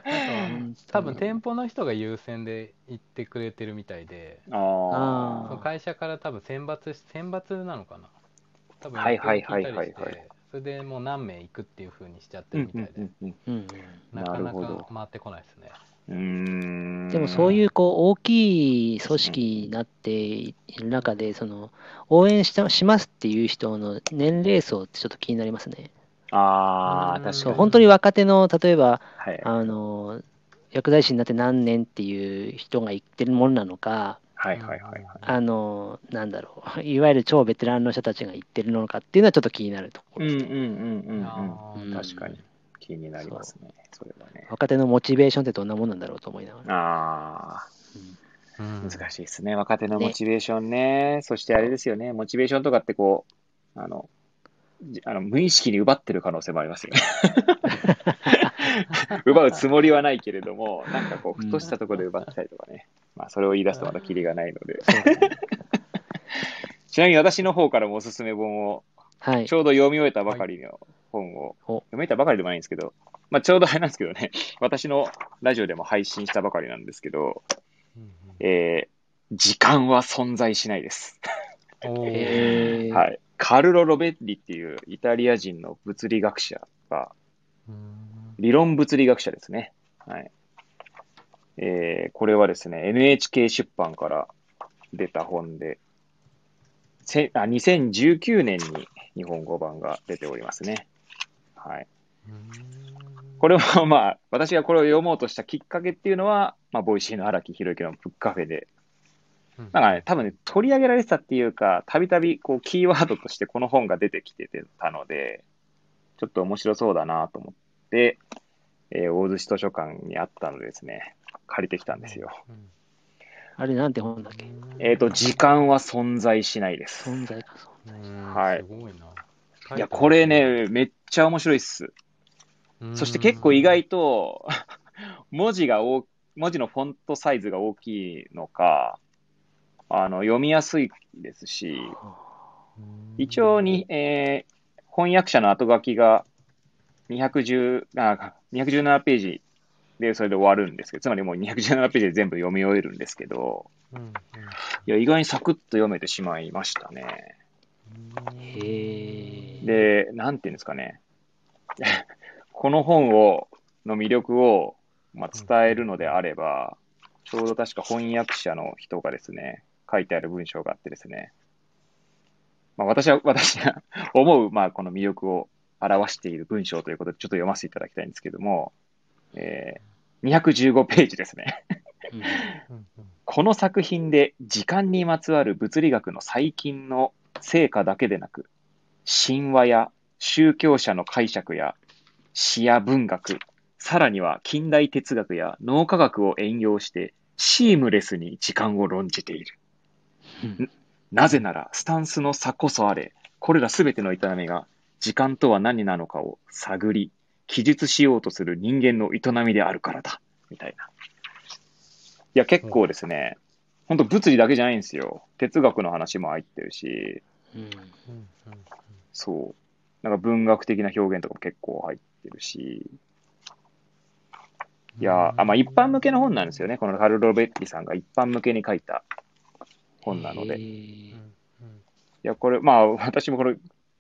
Speaker 3: うん
Speaker 2: 多分店舗の人が優先で行ってくれてるみたいで、
Speaker 1: あ
Speaker 2: 会社から多分選抜し、選抜なのかな多分
Speaker 1: はいはいはいはいはい
Speaker 2: 聞いたりしてそれでもう何名行くっていうふうにしちゃってるみたいで、
Speaker 1: うんうん
Speaker 3: うん
Speaker 2: なかな
Speaker 1: なるほど
Speaker 2: か回ってこないですね。
Speaker 3: でもそういうこう大きい組織になっている中で、その応援したしますっていう人の年齢層ってちょっと気になりますね。
Speaker 1: ああ、確かに。
Speaker 3: 本当に若手の、例えば、
Speaker 1: はい。
Speaker 3: あの薬剤師になって何年っていう人が言ってるものなのか、
Speaker 1: はいはいはいはい。
Speaker 3: あのなんだろう、いわゆる超ベテランの人たちが言ってるのかっていうのはちょっと気になるところですね。
Speaker 1: うんうんうんうん確かに。気になりますね。それはね。
Speaker 3: 若手のモチベーションってどんなもんなんだろうと思いながら。
Speaker 1: ああ、
Speaker 2: うん
Speaker 1: 難しいですね。若手のモチベーションね。そしてあれですよね。モチベーションとかってこう、あの、じあの無意識に奪ってる可能性もありますよね。奪うつもりはないけれども、なんかこう、ふとしたところで奪ったりとかね。まあ、それを言い出すとまたキリがないので。ちなみに私の方からもおすすめ本を、
Speaker 3: はい
Speaker 1: ち。ょうど読み終えたばかりの本を、
Speaker 3: お
Speaker 1: 読み終えたばかりでもないんですけど、まあ、ちょうどあれなんですけどね、私のラジオでも配信したばかりなんですけど、
Speaker 2: うん
Speaker 1: えー、時間は存在しないです。はい。カルロ・ロベッリっていうイタリア人の物理学者が、
Speaker 2: うん
Speaker 1: 理論物理学者ですね。はい。えー、これはですね、NHK 出版から出た本で、せあ2019年に日本語版が出ておりますね。はい。これはまあ、私がこれを読もうとしたきっかけっていうのは、まあ、 Voicyの荒木博行のブックカフェで、
Speaker 2: うん
Speaker 1: なんかね、多分ね、取り上げられてたっていうか、たびたびこう、キーワードとしてこの本が出てきてたので、ちょっと面白そうだなと思って、えー大洲市図書館にあったのでですね、借りてきたんですよ。
Speaker 2: うん
Speaker 3: あれなんて本だっけ？
Speaker 1: えっ、と、時間は存在しないです。
Speaker 3: 存在か、存在。
Speaker 2: うん
Speaker 1: はい
Speaker 2: すごいな。
Speaker 1: いや、これね、めっちゃ面白いっす。
Speaker 2: うん、
Speaker 1: そして結構意外と、文字が大、文字のフォントサイズが大きいのか、あの、読みやすいですし、
Speaker 2: うん
Speaker 1: 一応に、えー翻訳者の後書きが210あ217ページでそれで終わるんですけど、つまりもう217ページで全部読み終えるんですけど、
Speaker 2: うんうん
Speaker 1: いや、意外にサクッと読めてしまいましたね。
Speaker 3: へえ。
Speaker 1: で、なんていうんですかね。この本を、の魅力を、まあ、伝えるのであれば、ちょうど確か翻訳者の人がですね、書いてある文章があってですね、まあ、私は、私が思う、まあ、この魅力を表している文章ということで、ちょっと読ませていただきたいんですけども、えー、215ページですね。この作品で時間にまつわる物理学の最近の成果だけでなく、神話や宗教者の解釈や詩や文学、さらには近代哲学や脳科学を援用してシームレスに時間を論じている。
Speaker 3: うん
Speaker 1: なぜならスタンスの差こそあれ、これらすべての営みが時間とは何なのかを探り、記述しようとする人間の営みであるからだ。みたいな。いや、結構ですね、本当物理だけじゃないんですよ。哲学の話も入ってるし、
Speaker 3: うん
Speaker 2: うんうん
Speaker 1: そう。なんか文学的な表現とかも結構入ってるし、いや、あまあ一般向けの本なんですよね。このカルロ・ベッティさんが一般向けに書いた本なので。
Speaker 3: へ
Speaker 1: い
Speaker 3: ー
Speaker 2: うん
Speaker 1: や、これ、まあ私もこれ、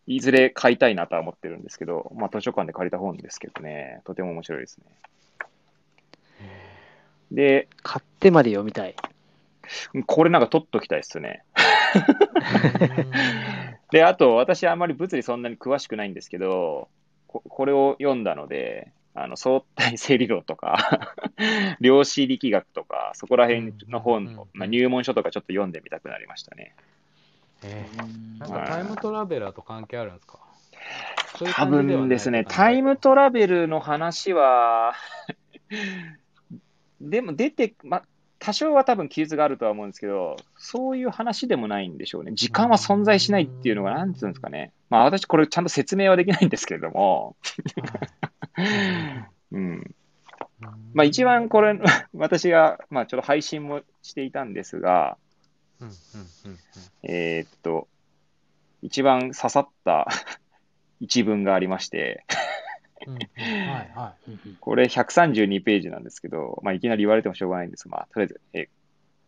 Speaker 1: いずれ買いたいなとは思ってるんですけど、まあ図書館で借りた本ですけどね、とても面白いですね。で、
Speaker 3: 買ってまで読みたい。
Speaker 1: これなんか取っときたいっすね。で、あと、私あんまり物理そんなに詳しくないんですけど、ここれを読んだので、あの相対性理論とか、量子力学とか、そこら辺の本の、まあ、入門書とかちょっと読んでみたくなりましたね。
Speaker 2: えー。なん
Speaker 1: はい。
Speaker 2: かタイムトラベラーと関係あるんですか？そういう
Speaker 1: 多分ですね、タイムトラベルの話は、でも出て、ま、多少は多分記述があるとは思うんですけど、そういう話でもないんでしょうね。時間は存在しないっていうのが、なんつうんですかね。まあ私これちゃんと説明はできないんですけれども、うん。まあ一番これ、私が、まあちょっと配信もしていたんですが、えーっと、一番刺さった 一文がありまして、これ132ページなんですけど、まあいきなり言われてもしょうがないんです。が、まあとりあえず、え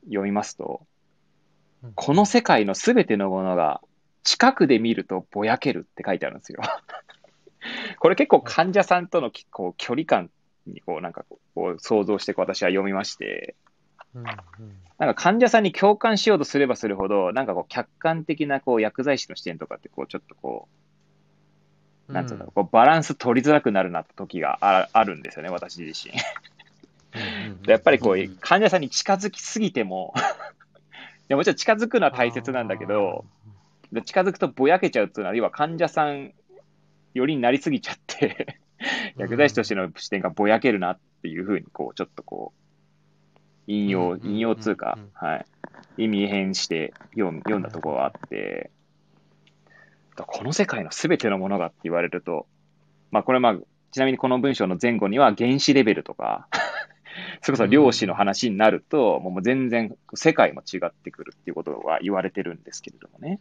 Speaker 1: 読みますと、
Speaker 2: うん。
Speaker 1: この世界のすべてのものが近くで見るとぼやけるって書いてあるんですよ。これ結構患者さんとのこう距離感にこうなんかこう想像して私は読みまして、うんうん、なんか患者さんに共感しようとすればするほど、なんかこう客観的なこう薬剤師の視点とかってこうちょっとこう、なんつうんだろう、こうバランス取りづらくなるなって時がああるんですよね、私自身。やっぱりこう、患者さんに近づきすぎても いやもちろん近づくのは大切なんだけど、近づくとぼやけちゃうっていうのは、要は患者さんよりになりすぎちゃって薬剤師としての視点がぼやけるなっていうふうに、こう、ちょっとこう、引用、引用通貨、はい、意味変して読ん読んだところがあって、この世界のすべてのものがって言われると、まあこれまあ、ちなみにこの文章の前後には原子レベルとか それこそ量子の話になると、もう全然世界も違ってくるっていうことは言われてるんですけれどもね。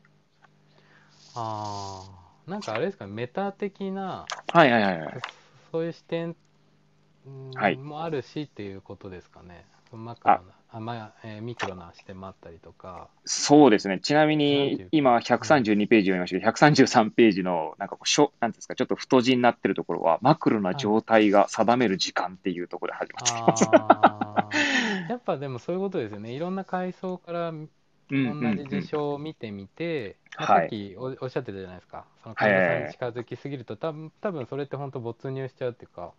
Speaker 2: ああ、なんかあれですか、メタ的な、
Speaker 1: はいはいはい。
Speaker 2: そういう視点もあるしっていうことですかね。マクロなあ、まあえー、ミクロな視点もあったりとか。
Speaker 1: そうですね。ちなみに、今、132ページ読みましたけど、133ページの、なんかこう、しょなんですか、ちょっと太字になってるところは、マクロな状態が定める時間っていうところで始まってます。
Speaker 2: はい、やっぱでもそういうことですよね。いろんな階層から同じ事象を見てみて、さっきおっしゃってたじゃないですか。その患者さんに近づきすぎると、多分多分それって本当没入しちゃうっていうか。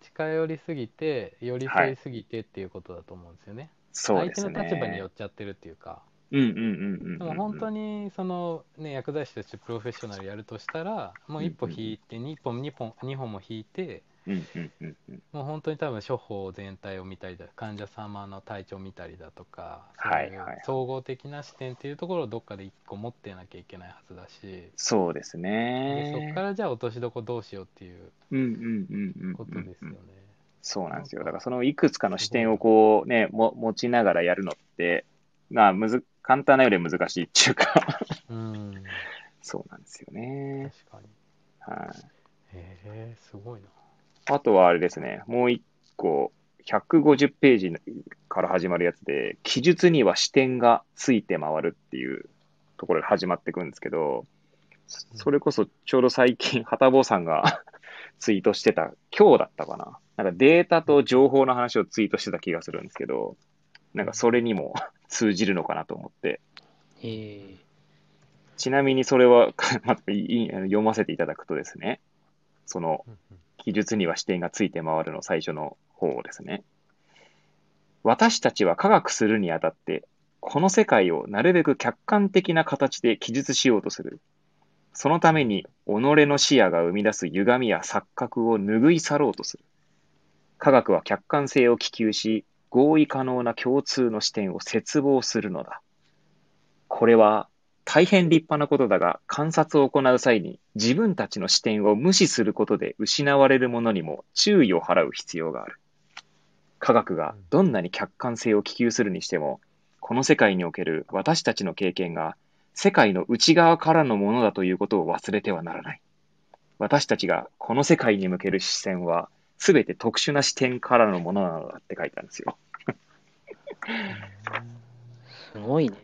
Speaker 2: 近寄りすぎて、寄り添いすぎてっていうことだと思うんですよね。そうですね。相手の立場に寄っちゃってるっていうか。
Speaker 1: うんうんうんうん、
Speaker 2: でも本当にその、ね、薬剤師としてプロフェッショナルやるとしたらもう一歩引いて、2本2本2本も引いて
Speaker 1: うんうんうん
Speaker 2: もう本当に多分処方全体を見たりだ患者様の体調を見たりだとか、
Speaker 1: はいはい、
Speaker 2: 総合的な視点っていうところをどっかで一個持ってなきゃいけないはずだし
Speaker 1: そうですね
Speaker 2: でそこからじゃあ落としどこどうしようっていうことですよね。
Speaker 1: そうなんですよ。だからそのいくつかの視点をこうね、も持ちながらやるのって、まあむず、簡単なより難しいっていうか
Speaker 2: うん、
Speaker 1: そうなんですよね。
Speaker 2: 確かに。
Speaker 1: はい、
Speaker 2: へえすごいな。
Speaker 1: あとはあれですね、もう一個、150ページから始まるやつで、記述には視点がついて回るっていうところで始まっていくんですけど、それこそちょうど最近、はたぼうさんが ツイートしてた、今日だったかな。なんかデータと情報の話をツイートしてた気がするんですけど、なんかそれにも 通じるのかなと思って。ちなみにそれは ま読ませていただくとですね、その、記述には視点がついて回るの最初の方ですね。私たちは科学するにあたって、この世界をなるべく客観的な形で記述しようとする。そのために、己の視野が生み出す歪みや錯覚を拭い去ろうとする。科学は客観性を希求し、合意可能な共通の視点を切望するのだ。これは大変立派なことだが、観察を行う際に自分たちの視点を無視することで失われるものにも注意を払う必要がある。科学がどんなに客観性を希求するにしても、この世界における私たちの経験が世界の内側からのものだということを忘れてはならない。私たちがこの世界に向ける視線は、すべて特殊な視点からのものなのだって書いてあるんですよ。
Speaker 3: すごいね。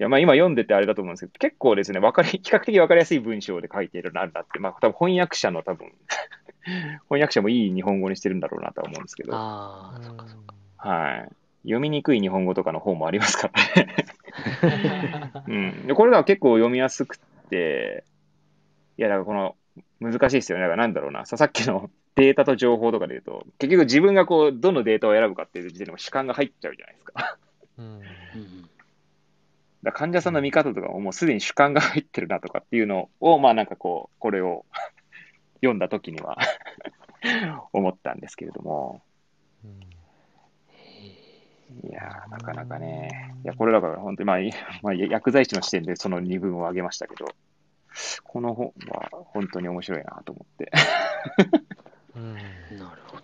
Speaker 1: いや、まあ今読んでてあれだと思うんですけど、結構ですね、わかり、比較的わかりやすい文章で書いているなるなって、まあ多分翻訳者の多分 翻訳者もいい日本語にしてるんだろうなとは思うんですけど。
Speaker 3: ああ、そっかそっか。
Speaker 1: はい。読みにくい日本語とかの方もありますからね うん。で、これが結構読みやすくて、いや、だからこの、難しいですよね。だからなんだろうな。さっきのデータと情報とかで言うと、結局自分がこう、どのデータを選ぶかっていう時点でも主観が入っちゃうじゃないですか。
Speaker 2: うん
Speaker 1: だ患者さんの見方とかももうすでに主観が入ってるなとかっていうのを、まあなんかこう、これを 読んだ時には 思ったんですけれども。いやなかなかね。いや、これだから本当に、まあ、まあ、薬剤師の視点でその二分を挙げましたけど、この本は本当に面白いなと思って
Speaker 3: うん、なるほど。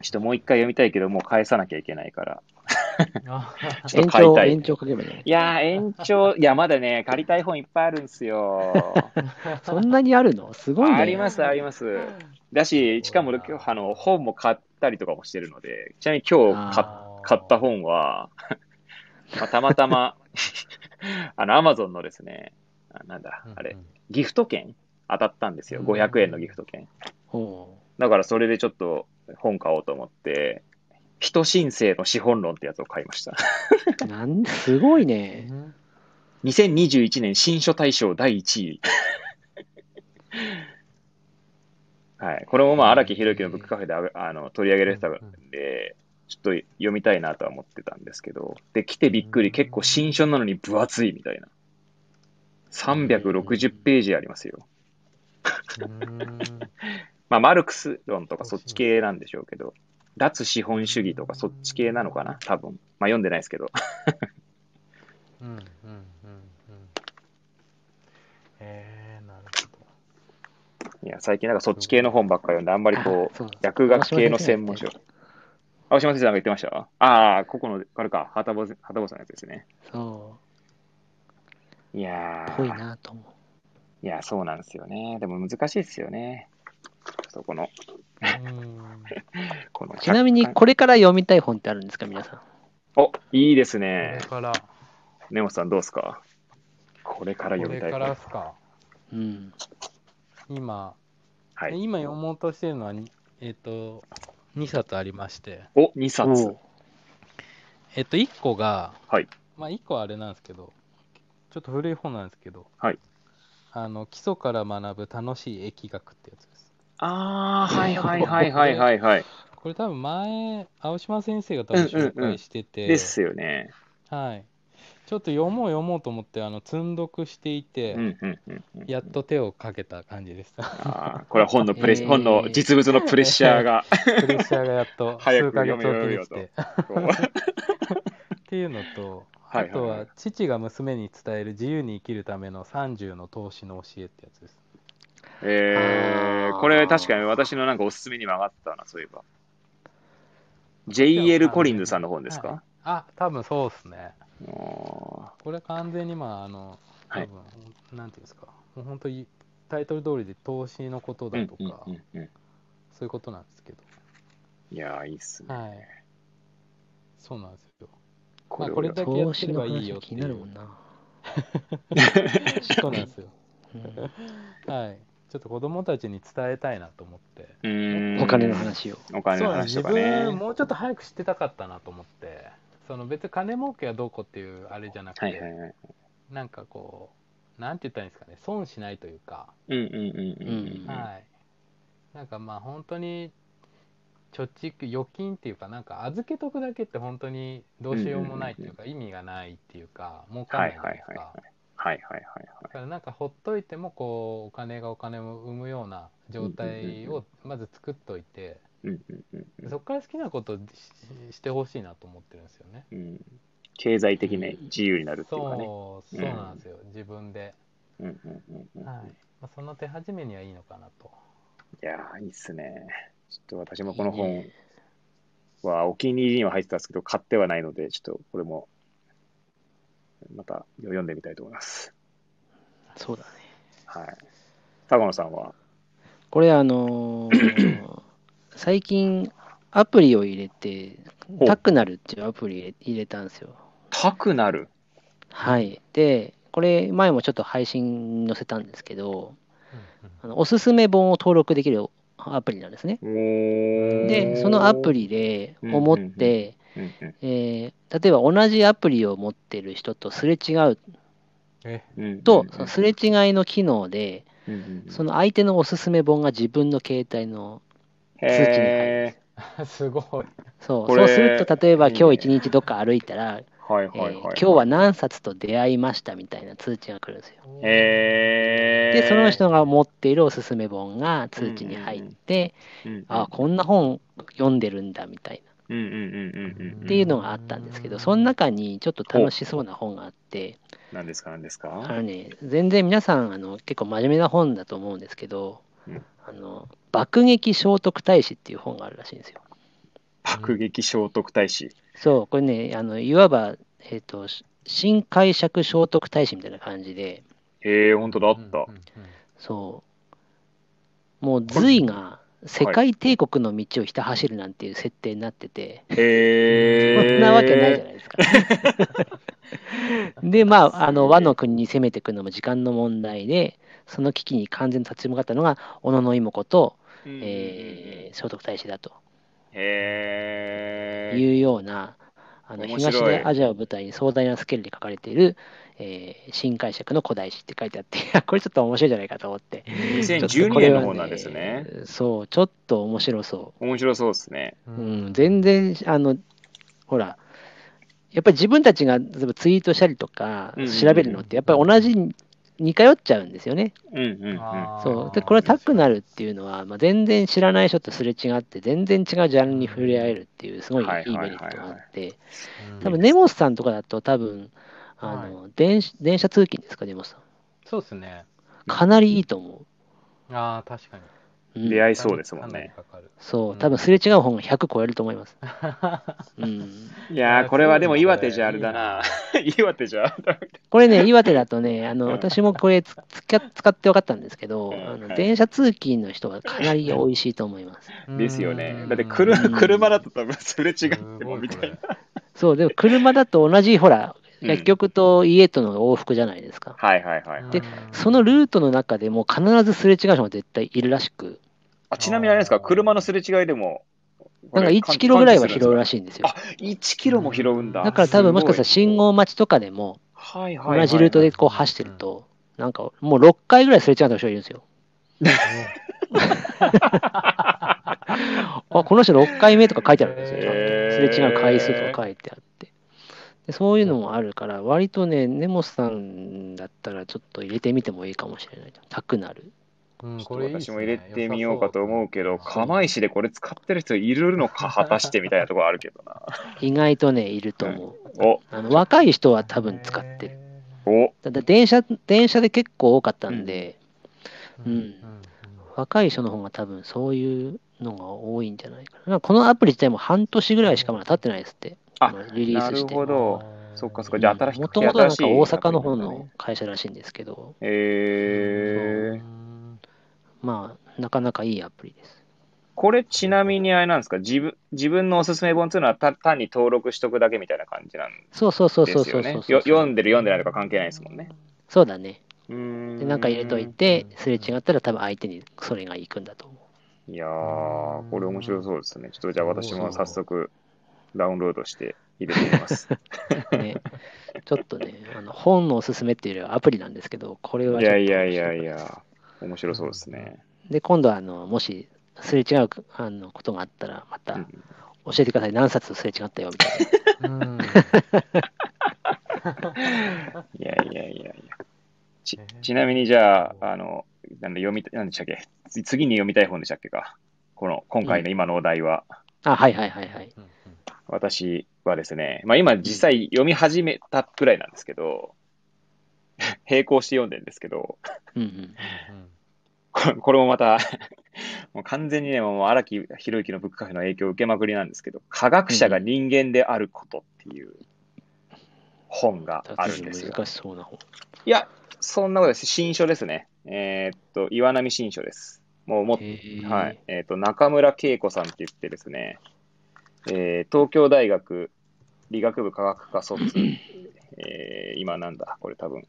Speaker 1: ちょっともう一回読みたいけど、もう返さなきゃいけないから、
Speaker 3: ちょっと買いたい。延長かけば
Speaker 1: ね。いや延長、いや、まだね、借りたい本いっぱいあるんですよ。
Speaker 3: そんなにあるの？すごいね。
Speaker 1: あります、あります。だし、しかも今日、あの、本も買ったりとかもしてるので、ちなみに今日買買った本は、まあ、たまたま、あの、アマゾンのですね、あなんだ
Speaker 2: う、ん
Speaker 1: あれ
Speaker 2: う、ん
Speaker 1: ギフト券当たったんですよ。
Speaker 2: うん
Speaker 1: 500円のギフト券。
Speaker 3: ほ
Speaker 1: だからそれでちょっと本買おうと思って、人申請の資本論ってやつを買いました。
Speaker 3: う。なんすごいね。
Speaker 2: うん
Speaker 1: 2021年新書大賞第1位。はい。これもまあ、荒木宏之のブックカフェでああの取り上げられてたんで、ちょっと読みたいなとは思ってたんですけど、で、来てびっくり、結構新書なのに分厚いみたいな。360ページありますよ。
Speaker 2: うん
Speaker 1: まあ、マルクス論とかそっち系なんでしょうけど、脱資本主義とかそっち系なのかな？多分。まあ、読んでないですけど。
Speaker 2: うんうんうんうんえー、なるほ
Speaker 1: いや、最近なんかそっち系の本ばっか読んで、あんまりこう、薬学系の専門書。青島先生なんか言ってました？ああ、ここの、あれか、はたぼ、さんのやつですね。
Speaker 3: そ
Speaker 1: いや
Speaker 3: う。ぽい
Speaker 1: ー、
Speaker 3: なと思う。
Speaker 1: いや、そうなんですよね。でも難しいですよね。そこの。
Speaker 3: ちなみに、これから読みたい本ってあるんですか、皆さん？
Speaker 1: お、いいです
Speaker 2: こ
Speaker 1: ね
Speaker 2: れ。から、
Speaker 1: 根本さんどうですか？これから
Speaker 2: これか
Speaker 1: 読みたい本。
Speaker 2: らっすか。
Speaker 3: うん。
Speaker 2: 今、
Speaker 1: はい。
Speaker 2: 今読もうとしてるのは、にえっ、と、2冊ありまして、
Speaker 1: お、2冊
Speaker 2: えっ、と、1個が、
Speaker 1: はい。
Speaker 2: まあ、1個はあれなんですけど、ちょっと古い本なんですけど、
Speaker 1: はい。
Speaker 2: あの、基礎から学ぶ楽しい疫学ってやつ。
Speaker 1: ああ、はいはい はいはいはいはい。
Speaker 2: これ多分前、青島先生が多分紹介してて、
Speaker 1: ですよね。
Speaker 2: はい。ちょっと読もう読もうと思って、あの、積んどくしていて、
Speaker 1: うんうんうんうん。
Speaker 2: やっと手をかけた感じです。
Speaker 1: ああ、これは本のプレ
Speaker 3: えー
Speaker 1: 本の実物のプレッシャーが、
Speaker 2: プレッシャーがやっと数ヶ月
Speaker 1: 読めよ
Speaker 2: おきに来て。っていうのと、あとは父が娘に伝える自由に生きるための30の投資の教えってやつです。
Speaker 1: えー、これ確かに私のなんかおすすめにも上がったな、そういえば。J.L. コリンズさんの本ですか、
Speaker 2: はいあ、多分そうですね。これ完全にまあ、あの、
Speaker 1: はい
Speaker 2: 多分、なんていうんですか、もう本当にタイトル通りで投資のことだとか、
Speaker 1: うんうんうんうん
Speaker 2: そういうことなんですけど、
Speaker 1: いやー、いいっすね。
Speaker 2: はい。そうなんですよ。
Speaker 1: これ
Speaker 2: まあこれだけや
Speaker 3: 投資の
Speaker 2: ってればいいよっていう
Speaker 3: になるもんな。
Speaker 2: そうなんですよ。
Speaker 3: うん
Speaker 2: はい。ちょっと子供たちに伝えたいなと思って。
Speaker 3: お金の。話を。
Speaker 1: お金の
Speaker 2: そうなんです
Speaker 1: 話と
Speaker 2: 自
Speaker 1: かね。
Speaker 2: 分、もうちょっと早く知ってたかったなと思って、その別に金儲けはどうこうっていうあれじゃなくて、
Speaker 1: はいはいはい。
Speaker 2: なんかこう、なんて言ったらいいんですかね、損しないというか、
Speaker 1: うんうんうんうんうん。
Speaker 2: はい。なんかまあ本当に、貯蓄、預金っていうか、なんか預けとくだけって本当にどうしようもないっていうか、意味がないっていうか、儲かんないじゃないです
Speaker 1: はいはい
Speaker 2: か。
Speaker 1: はいはいはい
Speaker 2: だからなんかほっといてもこうお金がお金を生むような状態をまず作っといて、
Speaker 1: うんうんうんうん
Speaker 2: そこから好きなことをししてほしいなと思ってるんですよね。
Speaker 1: うん。経済的に自由になるっていうかね。
Speaker 2: そうそうなんですよ、自分で、
Speaker 1: うんうんうんうん。
Speaker 2: はいまあ、その手始めにはいいのかなと。
Speaker 1: いやー、いいっすね。ちょっと私もこの本はお気に入りには入ってたんですけど、買ってはないので、ちょっとこれも、また読んでみたいと思います。
Speaker 3: そうだね。
Speaker 1: はい。高野さんは、
Speaker 3: これあのー 最近アプリを入れてタクナルっていうアプリ入れたんですよ。
Speaker 1: たくなる。
Speaker 3: はい。で、これ前もちょっと配信載せたんですけど、
Speaker 2: うん
Speaker 3: あのおすすめ本を登録できるアプリなんですね。で、そのアプリで思って、
Speaker 1: うんうん
Speaker 3: えー例えば同じアプリを持ってる人とすれ違う
Speaker 2: え
Speaker 1: うんうん
Speaker 3: と、そのすれ違いの機能で、
Speaker 1: うんうんうん
Speaker 3: その相手のおすすめ本が自分の携帯の通知に入るん
Speaker 1: へ
Speaker 3: です。
Speaker 2: すごい。
Speaker 3: そう
Speaker 1: これ
Speaker 3: そうすると、例えば
Speaker 1: いいね
Speaker 3: 今日一日どっか歩いたら、
Speaker 1: ーはい
Speaker 3: えー
Speaker 1: はいはい。
Speaker 3: 今日は何冊と出会いましたみたいな通知が来るんですよ。
Speaker 1: へー
Speaker 3: で、その人が持っているおすすめ本が通知に入って、
Speaker 1: うんうん
Speaker 3: あこんな本読んでるんだみたいな。
Speaker 1: うんうんうんうんうん。
Speaker 3: っていうのがあったんですけど、その中にちょっと楽しそうな本があって、
Speaker 1: 何ですか何です
Speaker 3: あ
Speaker 1: か
Speaker 3: のね、全然皆さんあの結構真面目な本だと思うんですけど、
Speaker 1: うん
Speaker 3: あの爆撃聖徳太子っていう本があるらしいんですよ。
Speaker 1: 爆撃聖徳太子。
Speaker 3: そう、これね、あのいわば、えっと新解釈聖徳太子みたいな感じで、
Speaker 1: へえ、本当だ、あった。
Speaker 2: うんうんうん
Speaker 3: そう、もう隋が世界帝国の道をひた走るなんていう設定になってて、
Speaker 1: へえ。
Speaker 3: そんなわけないじゃないですか。で、まあ、あの和の国に攻めていくのも時間の問題で、その危機に完全に立ち向かったのが、小野妹子と、えー、聖徳太子だと
Speaker 1: へ
Speaker 3: いうような、あの東でアジアを舞台に壮大なスケールで書かれている、えー、新解釈の古代史って書いてあって、これちょっと面白いじゃないかと思って。
Speaker 1: 2012年の本なんですね。
Speaker 3: ねそう、ちょっと面白そ
Speaker 1: う。面白そうですね。
Speaker 3: うん、全然、あの、ほら、やっぱり自分たちが例えばツイートしたりとか調べるのって、やっぱり同じ似通っちゃうんですよね。
Speaker 1: うんうんうん、
Speaker 3: そう。でこれはタックなるっていうのは、まあ、全然知らない人とすれ違って全然違うジャンルに触れ合えるっていうすごいいいメリットがあって。多分ネモスさんとかだと多分あの、はい、電電車通勤ですかネモスさん。
Speaker 2: そうですね。
Speaker 3: かなりいいと思
Speaker 2: う。ああ確かに
Speaker 1: 出会いそうですもんね。
Speaker 3: そう、多分すれ違う本が100超えると思います。
Speaker 1: うん、いやー、これはでも岩手じゃあれだな。岩手じゃ。
Speaker 3: これね、岩手だとね、あの私もこれつ使って分かったんですけど、あの電車通勤の人はかなり美味しいと思います。
Speaker 1: ですよね。だって車車だと多分すれ違ってもみたいな。
Speaker 3: そう、でも車だと同じ、ほら、薬局と家との往復じゃないですか。
Speaker 1: はいはいはい。
Speaker 3: で、そのルートの中でも必ずすれ違う人が絶対いるらしく。
Speaker 1: あちなみにあれですか、車のすれ違いでも、
Speaker 3: なんか1キロぐらいは拾うらしいんですよ。
Speaker 1: あ、1キロも拾うんだ。
Speaker 3: だから多分もしかしたら信号待ちとかでも、同じルートでこう走ってると、なんかもう6回ぐらいすれ違った人がいるんですよ。あこの人6回目とか書いてあるんですよ。すれ違う回数とか書いてあって。でそういうのもあるから、割とね、ネモスさんだったらちょっと入れてみてもいいかもしれない。たくなる。
Speaker 1: うん、これ、ね、私も入れてみようかと思うけど、釜石でこれ使ってる人いるのか、果たしてみたいなところあるけどな。
Speaker 3: 意外とね、いると思う。うん、おあの若い人は多分使ってる。
Speaker 1: お
Speaker 3: ただ電車、電車で結構多かったんで、うん、うん、若い人の方が多分そういうのが多いんじゃないかな。このアプリ自体も半年ぐらいしかまだ経ってないですって。
Speaker 1: あ、リリースして。なるほど。そっかそっか。じゃあ新しい。
Speaker 3: もともとなんか大阪の方の会社らしいんですけど。
Speaker 1: へえー。
Speaker 3: まあ、なかなかいいアプリです。
Speaker 1: これちなみにあれなんですか？自分自分のおすすめ本っていうのは単に登録しとくだけみたいな感じなんですよ、ね。
Speaker 3: そうそうそうそうそう
Speaker 1: 読んでる読んでないとか関係ないですもんね。
Speaker 3: そうだね。うんで、なんか入れといて、すれ違ったら多分相手にそれが行くんだと思
Speaker 1: う。いやー、これ面白そうですね。ちょっとじゃあ私も早速ダウンロードして入れてみます。
Speaker 3: ね、ちょっとね、あの本のおすすめっていうよりはアプリなんですけど、これは
Speaker 1: いやいやいやいや。面白そうですね。
Speaker 3: で、今度はあの、もしすれ違うあのことがあったら、また教えてください。何冊すれ違ったよみたいな。
Speaker 1: いやいやいやいや。ちちなみにじゃあ、あの、なん読みなんでしたっけ？次に読みたい本でしたっけか？この、今回の今のお題は。
Speaker 3: うん、あ、はいはいはいはい。
Speaker 1: 私はですね、まあ今実際読み始めたくらいなんですけど、並行して読んでるんですけど、うんうん これもまた もう完全にね、もう荒木宏之のブックカフェの影響を受けまくりなんですけど、科学者が人間であることっていう本があるんですよ。
Speaker 3: 難しそうな本。
Speaker 1: いや、そんなことです。新書ですね。えー、っと、岩波新書です。もうも、はい。えー、っと、中村恵子さんって言ってですね、えー、東京大学理学部科学科卒、えー、今なんだ、これ多分、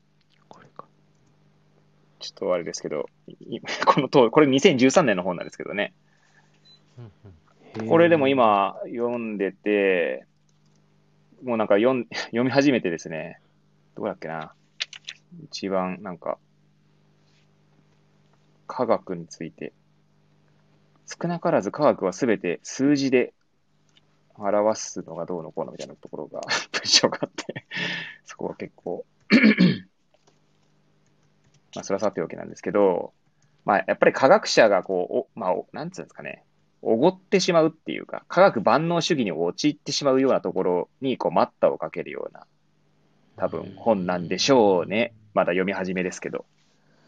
Speaker 1: ちょっとあれですけど、このとこれ2013年の本なんですけどね。これでも今読んでて、もうなんか読ん 読み始めてですね、どうだっけな？一番なんか、科学について、少なからず科学はすべて数字で表すのがどうのこうのみたいなところが 文章があってそこは結構まあ、それはさておきなんですけど、まあ、やっぱり科学者がこう、おまあ、なんつうんですかね、おごってしまうっていうか、科学万能主義に陥ってしまうようなところに、こう、待ったをかけるような、多分本なんでしょうね。まだ読み始めですけど。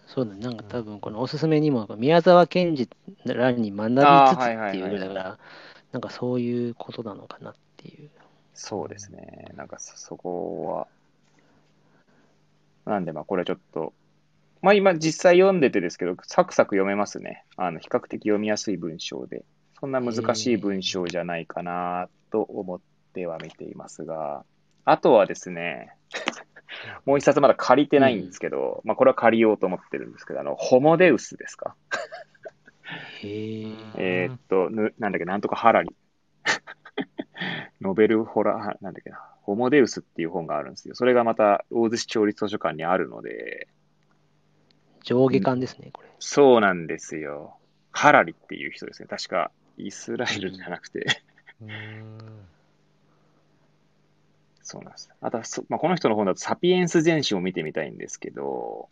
Speaker 3: そうだね、なんか多分このおすすめにも、宮沢賢治らに学びつつっていうだから、なんかそういうことなのかなっていう。
Speaker 1: そうですね。なんかそこは。なんでまあこれちょっとまあ今実際読んでてですけど、サクサク読めますね。あの、比較的読みやすい文章で。そんな難しい文章じゃないかなと思っては見ていますが、あとはですね、もう一冊まだ借りてないんですけど、まあこれは借りようと思ってるんですけど、あの、ホモデウスですか？
Speaker 3: へえ。
Speaker 1: えーっと、ぬなんだっけ、なんとかハラリ。ノベルホラー、なんだっけな、ホモデウスっていう本があるんですよ。それがまた、大津市町立図書館にあるので、
Speaker 3: 上下巻ですね、これ。
Speaker 1: そうなんですよ。ハラリっていう人ですね。確か、イスラエルじゃなくて、そうなんです。あとはそ、まあ、この人の本だと、サピエンス全史を見てみたいんですけど、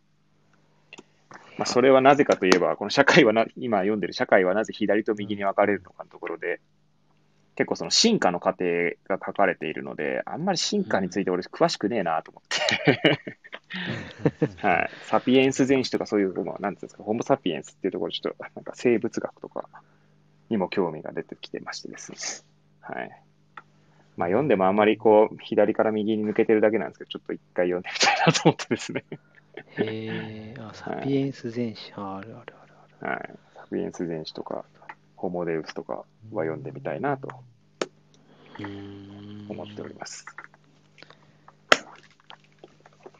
Speaker 1: まあ、それはなぜかといえば、この社会はな、今読んでる社会はなぜ左と右に分かれるのかのところで、結構その進化の過程が書かれているので、あんまり進化について俺詳しくねえなと思って、はい。サピエンス全史とかそういう、まあ、なんていうんですか、ホモサピエンスっていうところ、ちょっと、なんか生物学とかにも興味が出てきてましてですね。はい。まあ読んでもあんまりこう、左から右に抜けてるだけなんですけど、ちょっと一回読んでみたいなと思ってですね。
Speaker 3: へえ。あ、サピエンス全史。ああるあるあるある。
Speaker 1: はい。サピエンス全史とか、ホモデウスとかは読んでみたいなと
Speaker 3: うーん
Speaker 1: 思っております。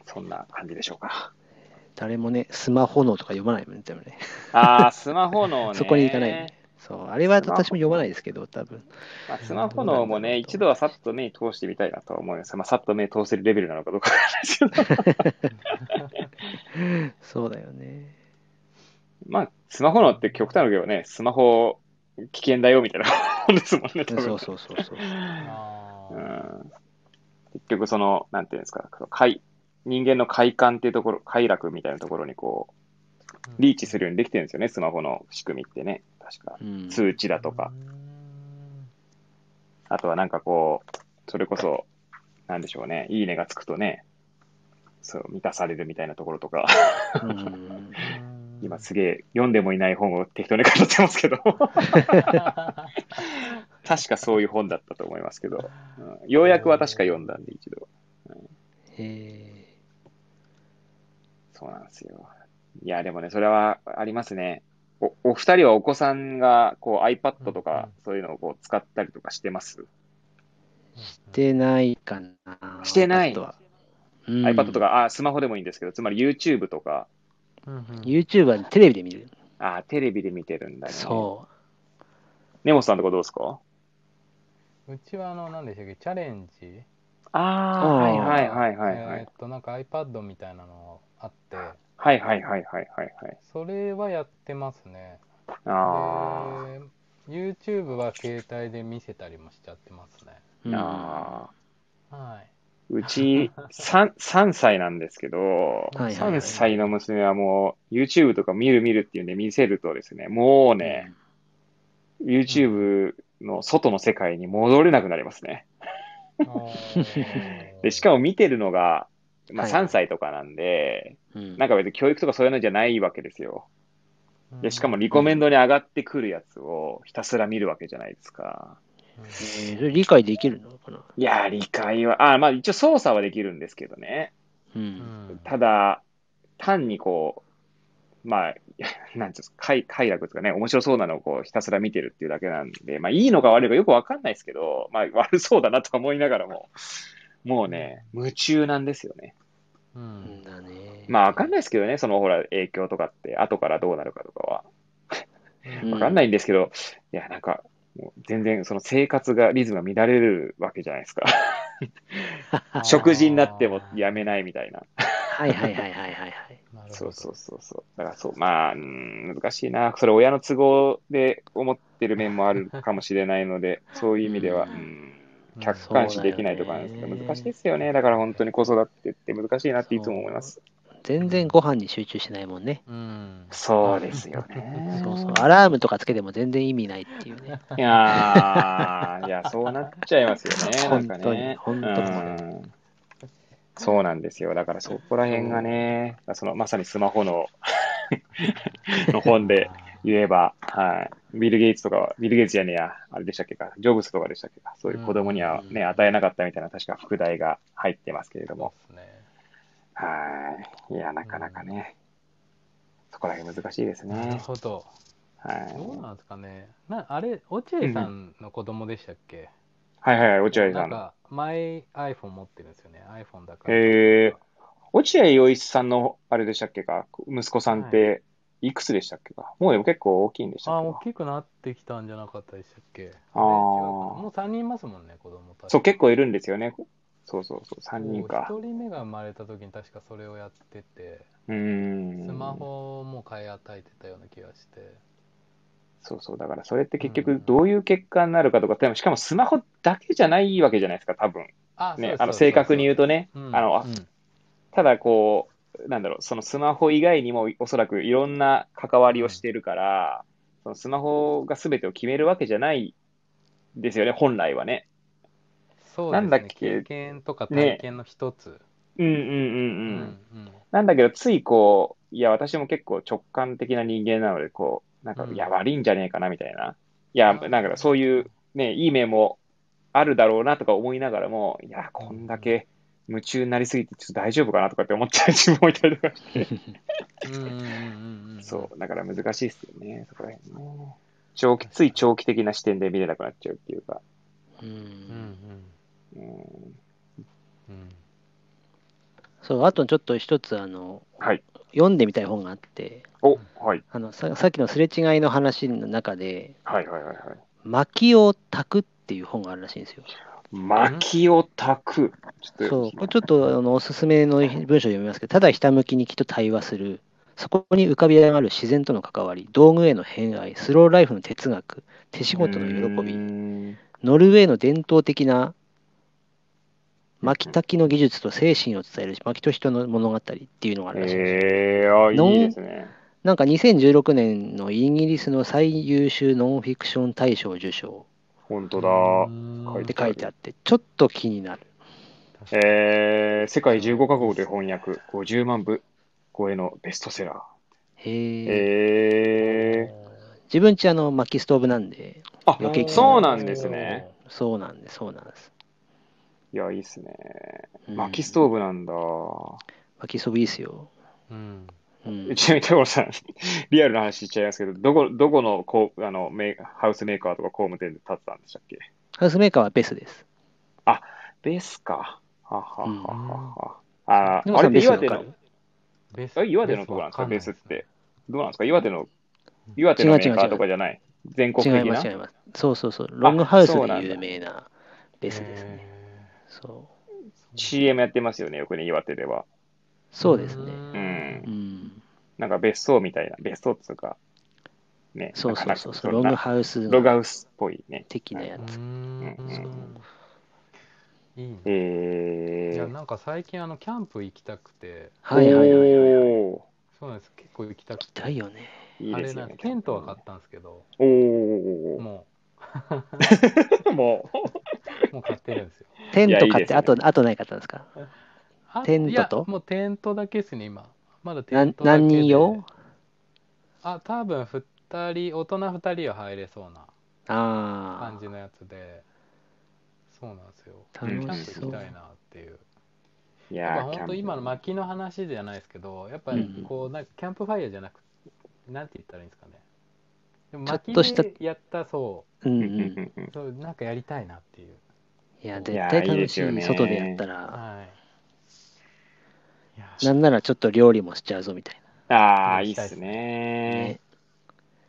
Speaker 1: そんな感じでしょうか。
Speaker 3: 誰もね、スマホのとか読まないもんね、でもね。
Speaker 1: ああ、スマホのね。
Speaker 3: そこに行かないね。そう、あれは私も読まないですけど、多分。
Speaker 1: まあ、スマホのもね、一度はさっと目に通してみたいなとは思います。まあ、さっと目通せるレベルなのかどうかわからないですけど。
Speaker 3: そうだよね。
Speaker 1: まあ、スマホのって極端だけどね、スマホ危険だよみたいなも んですもんね、多分
Speaker 3: そうそうそうそう。
Speaker 1: うん結局その、なんていうんですか、快人間の快感っていうところ、快楽みたいなところにこう、リーチするようにできてるんですよね、スマホの仕組みってね。確か。
Speaker 3: うん。
Speaker 1: 通知だとか。あとはなんかこう、それこそ、なんでしょうね、いいねがつくとね、そう、満たされるみたいなところとか、
Speaker 3: うん。
Speaker 1: 今すげえ読んでもいない本を適当に語ってますけど、確かそういう本だったと思いますけど、うん。ようやくは確か読んだんで一度。
Speaker 3: へ
Speaker 1: そうなんですよ。いや、でもね、それはありますね。お、お二人はお子さんが、こう iPad とか、そういうのをこう使ったりとかしてます、
Speaker 3: ーしてないかな。
Speaker 1: してない？
Speaker 3: うん
Speaker 1: ?iPad とか、あ、スマホでもいいんですけど、つまり YouTube とか、
Speaker 3: YouTube はテレビで見る。
Speaker 1: あ、テレビで見てるんだね。
Speaker 3: そ
Speaker 1: 根本さんとかどうですか？
Speaker 2: うちはあの、何でしたっけ、チャレンジ？
Speaker 1: ああ、はいはいはいはいはい。
Speaker 2: えーっと、なんか iPad みたいなのあって、
Speaker 1: はいはいはいはいはいはい。
Speaker 2: それはやってますね。
Speaker 1: あ
Speaker 2: で、YouTube は携帯で見せたりもしちゃってますね。
Speaker 1: あ、ああ。
Speaker 2: はい。
Speaker 1: うち3、3歳 なんですけど、
Speaker 3: はいはい
Speaker 1: 3歳の娘はもう YouTube とか見る見るっていうんで見せるとですね、もうね、YouTube の外の世界に戻れなくなりますね。で、しかも見てるのが、まあ
Speaker 3: はい
Speaker 1: 3歳とかなんで、
Speaker 3: うん
Speaker 1: なんか別に教育とかそういうのじゃないわけですよ。で、しかもリコメンドに上がってくるやつをひたすら見るわけじゃないですか。
Speaker 3: えーそれ理解できるの？かない
Speaker 1: やー、理解は、あ、まあ一応操作はできるんですけどね。
Speaker 3: う。
Speaker 2: うんん
Speaker 1: ただ、単にこう、まあ、なんていうんですか、快快楽ですかね、面白そうなのをこうひたすら見てるっていうだけなんで、まあいいのか悪いのかよくわかんないですけど、まあ悪そうだなとは思いながらも、もうね、夢中なんですよね。
Speaker 2: う
Speaker 3: うんんだね。
Speaker 1: まあわかんないですけどね、そのほら影響とかって、後からどうなるかとかは。
Speaker 3: うん
Speaker 1: わかんないんですけど、いや、なんか、もう全然その生活が、リズムが乱れるわけじゃないですか。食事になってもやめないみたいな。
Speaker 3: はいはいはいはいはいはい。
Speaker 1: そうそうそうそう。だからそう、まあ、うん難しいな。それ親の都合で思ってる面もあるかもしれないので、そういう意味では、
Speaker 3: うん
Speaker 1: うん、客観視できないとかなんですけど、難しいですよね。だから本当に子育てって難しいなっていつも思います。
Speaker 3: 全然ご飯に集中してないもんね。
Speaker 2: うん。
Speaker 1: そうですよね。
Speaker 3: そうそう。アラームとかつけても全然意味ないっていうね。
Speaker 1: いやー、いや、そうなっちゃいますよね。
Speaker 3: 本当に
Speaker 1: ね。
Speaker 3: 本当に
Speaker 1: うんそうなんですよ。だからそこら辺がね、そのまさにスマホの の本で言えば、はい。ビル・ゲイツとかは、ビル・ゲイツじゃねえや、あれでしたっけか、ジョブズとかでしたっけか、そういう子供にはね、
Speaker 3: うん
Speaker 1: 与えなかったみたいな、確か副題が入ってますけれども、
Speaker 2: ね。
Speaker 1: はい。いや、なかなかね、そこら辺難しいです
Speaker 2: なる
Speaker 1: ね。
Speaker 2: ほど。
Speaker 1: はい。
Speaker 2: どうなんですかね。なあれ、落合さんの子供でしたっけ、
Speaker 1: はいはいはい、落合さん。
Speaker 2: なんか、マイ iPhone 持ってるんですよね。iPhone だから。
Speaker 1: へえ落合陽一さんの、あれでしたっけか、息子さんって、いくつでしたっけか、もうでも結構大きいんでしたっけ
Speaker 2: あ、大きくなってきたんじゃなかったでしたっけ？ああ。もう3人いますもんね、子供たち。
Speaker 1: そう、結構いるんですよね。そうそうそう、3人か。
Speaker 2: 1人目が生まれた時に確かそれをやってて、うん。スマホも買い与えてたような気がして。
Speaker 1: そうそう、だからそれって結局どういう結果になるかとか、しかもスマホだけじゃないわけじゃないですか、多分。あね、あの正確に言うとね、うん、あの、うん、ただこう、なんだろう、そのスマホ以外にもおそらくいろんな関わりをしてるから、そのスマホが全てを決めるわけじゃないですよね、本来はね。
Speaker 2: そうですね。なんだっけ？経験とか体験の一つ。ね、
Speaker 1: うんうんうんうん。うんうん、なんだけど、ついこう、いや、私も結構直感的な人間なので、こう、なんか、いや、悪いんじゃねえかな、みたいな。いや、なんかそういう、ね、いい面もあるだろうなとか思いながらも、いや、こんだけ夢中になりすぎて、ちょっと大丈夫かなとかって思っちゃう自分もいたりとかして。そう、だから難しいですよね、そこら辺ね。長期、つい長期的な視点で見れなくなっちゃうっていうか。うん。
Speaker 3: うん。そう、あとちょっと一つ、あの、はい、読んでみたい本があって、
Speaker 1: おはい、
Speaker 3: あのささっきのすれ違いの話の中で、
Speaker 1: はいはいはいはい、
Speaker 3: 薪を炊くっていう本があるらしいんですよ。
Speaker 1: 薪を炊く。
Speaker 3: そう、これちょっとあのおすすめの文章を読みますけど、ただひたむきにきっと対話する、そこに浮かび上がる自然との関わり、道具への偏愛、スローライフの哲学、手仕事の喜び、ノルウェーの伝統的な薪焚きの技術と精神を伝える薪と人の物語っていうのがあるらしいです。
Speaker 1: えー、あいいですね。
Speaker 3: なんか2016年のイギリスの最優秀ノンフィクション大賞受賞。
Speaker 1: 本当だ。
Speaker 3: って書いてあって、ちょっと気になる。
Speaker 1: えー、世界15カ国で翻訳、50万部超えのベストセラー。
Speaker 3: へえー。自分ちあの薪ストーブなんで、
Speaker 1: あ、そうなんですね。
Speaker 3: そうなんです、そうなんです。
Speaker 1: いや、いいっすね。薪ストーブなんだ。
Speaker 3: 薪ストーブいいっすよ。
Speaker 2: うん。
Speaker 1: うん、ちなみに、所さん、リアルな話しちゃいますけど、どこ、どこのこうあのメハウスメーカーとか工務店で建てたんでしたっけ？
Speaker 3: ハウスメーカーはベスです。
Speaker 1: あ、ベスか。ははははは。あ、あれ岩手の、ベス岩手のところなんですか、ベスって。どうなんですか？岩手の、岩手のメーカーとかじゃない？全国的な？違います、違います。
Speaker 3: そうそうそう。ロングハウスで有名なベスですね。そう。
Speaker 1: CM やってますよね、よくね、岩手では。
Speaker 3: そうですね。う
Speaker 1: ん。なんか別荘みたいな、別荘っつうか、
Speaker 3: ね。そうそうそうそう、ログハウス
Speaker 1: ログハウスっぽいね。
Speaker 3: 的なやつ。うん。
Speaker 2: いいね。
Speaker 1: え
Speaker 2: ー、いや、なんか最近、あの、キャンプ行きたくて。
Speaker 3: はいはいはいはい。
Speaker 2: そうなんです。結構行きたくて。
Speaker 3: 行きたいよね。
Speaker 1: いいですね。
Speaker 2: テントは買ったんですけど。
Speaker 1: おお。
Speaker 2: も
Speaker 1: う。も
Speaker 2: う。もう買ってるんですよ。
Speaker 3: テント買って、あと、あと何買ったんですか？テントと？
Speaker 2: もうテントだけですね、今。まだ
Speaker 3: テントだけ何人用
Speaker 2: あ、多分2人、大人2人は入れそうな感じのやつで、そうなんですよ。キャンプ行きたいなっていう。いや本当今の薪の話じゃないですけど、やっぱりこう、なんかキャンプファイヤーじゃなくて、なんて言ったらいいんですかね。でも薪でやったそう、うんうん、そうなんかやりたいなっていう。
Speaker 3: いや、絶対楽しい、いい外でやったら。はいなんならちょっと料理もしちゃうぞみたい
Speaker 1: な。ああ、いいっすね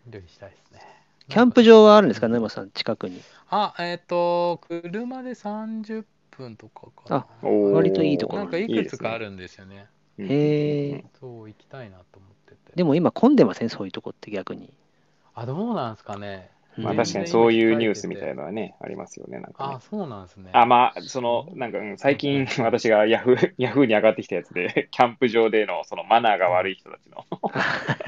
Speaker 2: 料理したいですね。
Speaker 3: キャンプ場はあるんですか、沼さん、近くに。
Speaker 2: あ、えっ、ー、と、車で30分とかかな。
Speaker 3: あ、割といいとこ
Speaker 2: ろなんかいくつかあるんですよね。
Speaker 3: へえ。
Speaker 2: そう、行きたいなと思ってて。
Speaker 3: でも今混んでません、そういうとこって逆に。
Speaker 2: あ、どうなんですかね。
Speaker 1: まあ確かにそういうニュースみたいなのはね、ありますよね。なんか、
Speaker 2: ね、あ、そうなんですね。
Speaker 1: あ、まあ、その、なんか、最近私がヤフー、ヤフーに上がってきたやつで、キャンプ場でのそのマナーが悪い人たちの。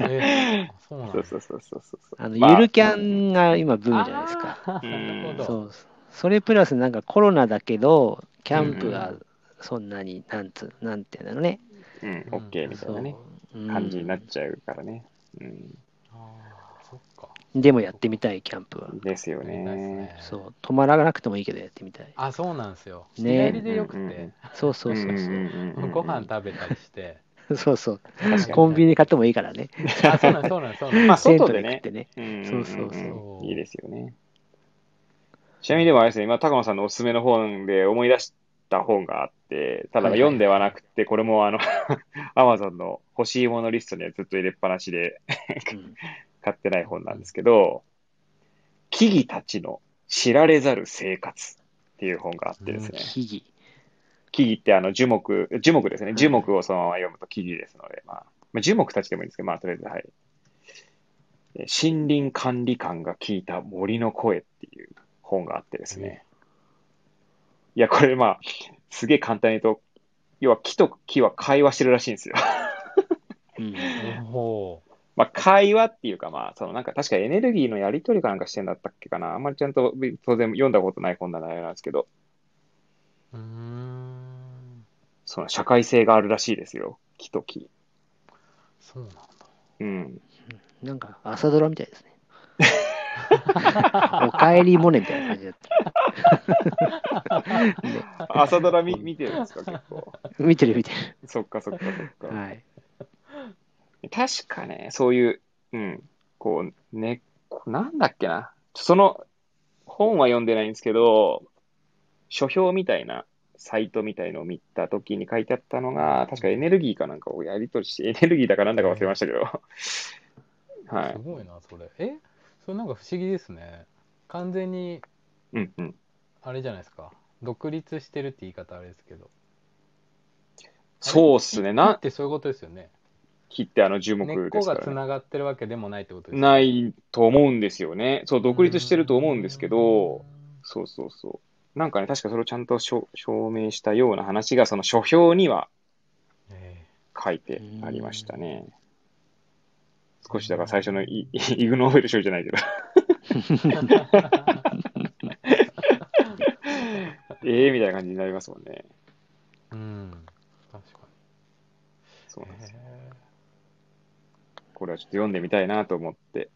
Speaker 2: えー、そうなん
Speaker 1: そうそうそうそうそう。
Speaker 3: あの、ゆるキャンが今ブームじゃないですか。なるほど。そう。それプラスなんかコロナだけど、キャンプがそんなに、なんつ、なんていうのね。
Speaker 1: うん、オッケーみたいなね、感じになっちゃうからね。うん。
Speaker 3: でもやってみたい、キャンプは。
Speaker 1: ですよね。
Speaker 3: そう、止まらなくてもいいけどやってみたい。
Speaker 2: あ、そうなんですよ。ね日帰りでよくて。
Speaker 3: そうそうそうそう。
Speaker 2: ご飯食べたりして。
Speaker 3: そうそう。コンビニ買ってもいいからね。
Speaker 2: あ、そうなんそうなんそうなん
Speaker 1: まあ、外で
Speaker 3: ね。
Speaker 1: そうそうそう。いいですよね。ちなみにでもあれですね、今、高野さんのおすすめの本で思い出した本があって、ただ読んではなくて、これもあの、アマゾンの欲しいものリストにはずっと入れっぱなしで買ってない本なんですけど、木々たちの知られざる生活っていう本があってですね。木々。木々ってあの樹木、樹木ですね。樹木をそのまま読むと木々ですので、まあ、まあ、樹木たちでもいいんですけど、まあ、とりあえず、はい。森林管理官が聞いた森の声っていう本があってですね。いや、これまあ、すげえ簡単に言うと、要は木と木は会話してるらしいんですよ。うん、まあ、会話っていうか、まあ、そのなんか確かエネルギーのやり取りかなんかしてんだったっけかな。あんまりちゃんと当然読んだことない本ななんですけど。うん。その社会性があるらしいですよ。木と木。
Speaker 2: そうなんだ。
Speaker 3: うん。なんか朝ドラみたいですね。おかえりモネみたいな感じだ
Speaker 1: った。朝ドラ見見てるんですか、結構。
Speaker 3: 見てる見てる。
Speaker 1: そっかそっかそっか。はい。確かね、そういう、うん、こう、ね、なんだっけな。その、本は読んでないんですけど、書評みたいなサイトみたいのを見たときに書いてあったのが、確かエネルギーかなんかをやり取りして、エネルギーだかなんだか忘れましたけど。
Speaker 2: はい。すごいな、それ。え？それなんか不思議ですね。完全に、
Speaker 1: うんうん。
Speaker 2: あれじゃないですか。独立してるって言い方あれですけど。
Speaker 1: そうっすね。
Speaker 2: なってそういうことですよね。
Speaker 1: 木ってあの樹木ですから、ね、根っこ
Speaker 2: がつながってるわけでもないってことです
Speaker 1: ね。ないと思うんですよね。そう、独立してると思うんですけど、そうそうそう。なんかね、確かそれをちゃんと証明したような話が、その書評には書いてありましたね。少しだから最初のイ イグ・ノーベル賞じゃないけど ええみたいな感じになりますもんね。
Speaker 2: うん、確かに。
Speaker 1: そうなんですよ。これはちょっと読んでみたいなと思って。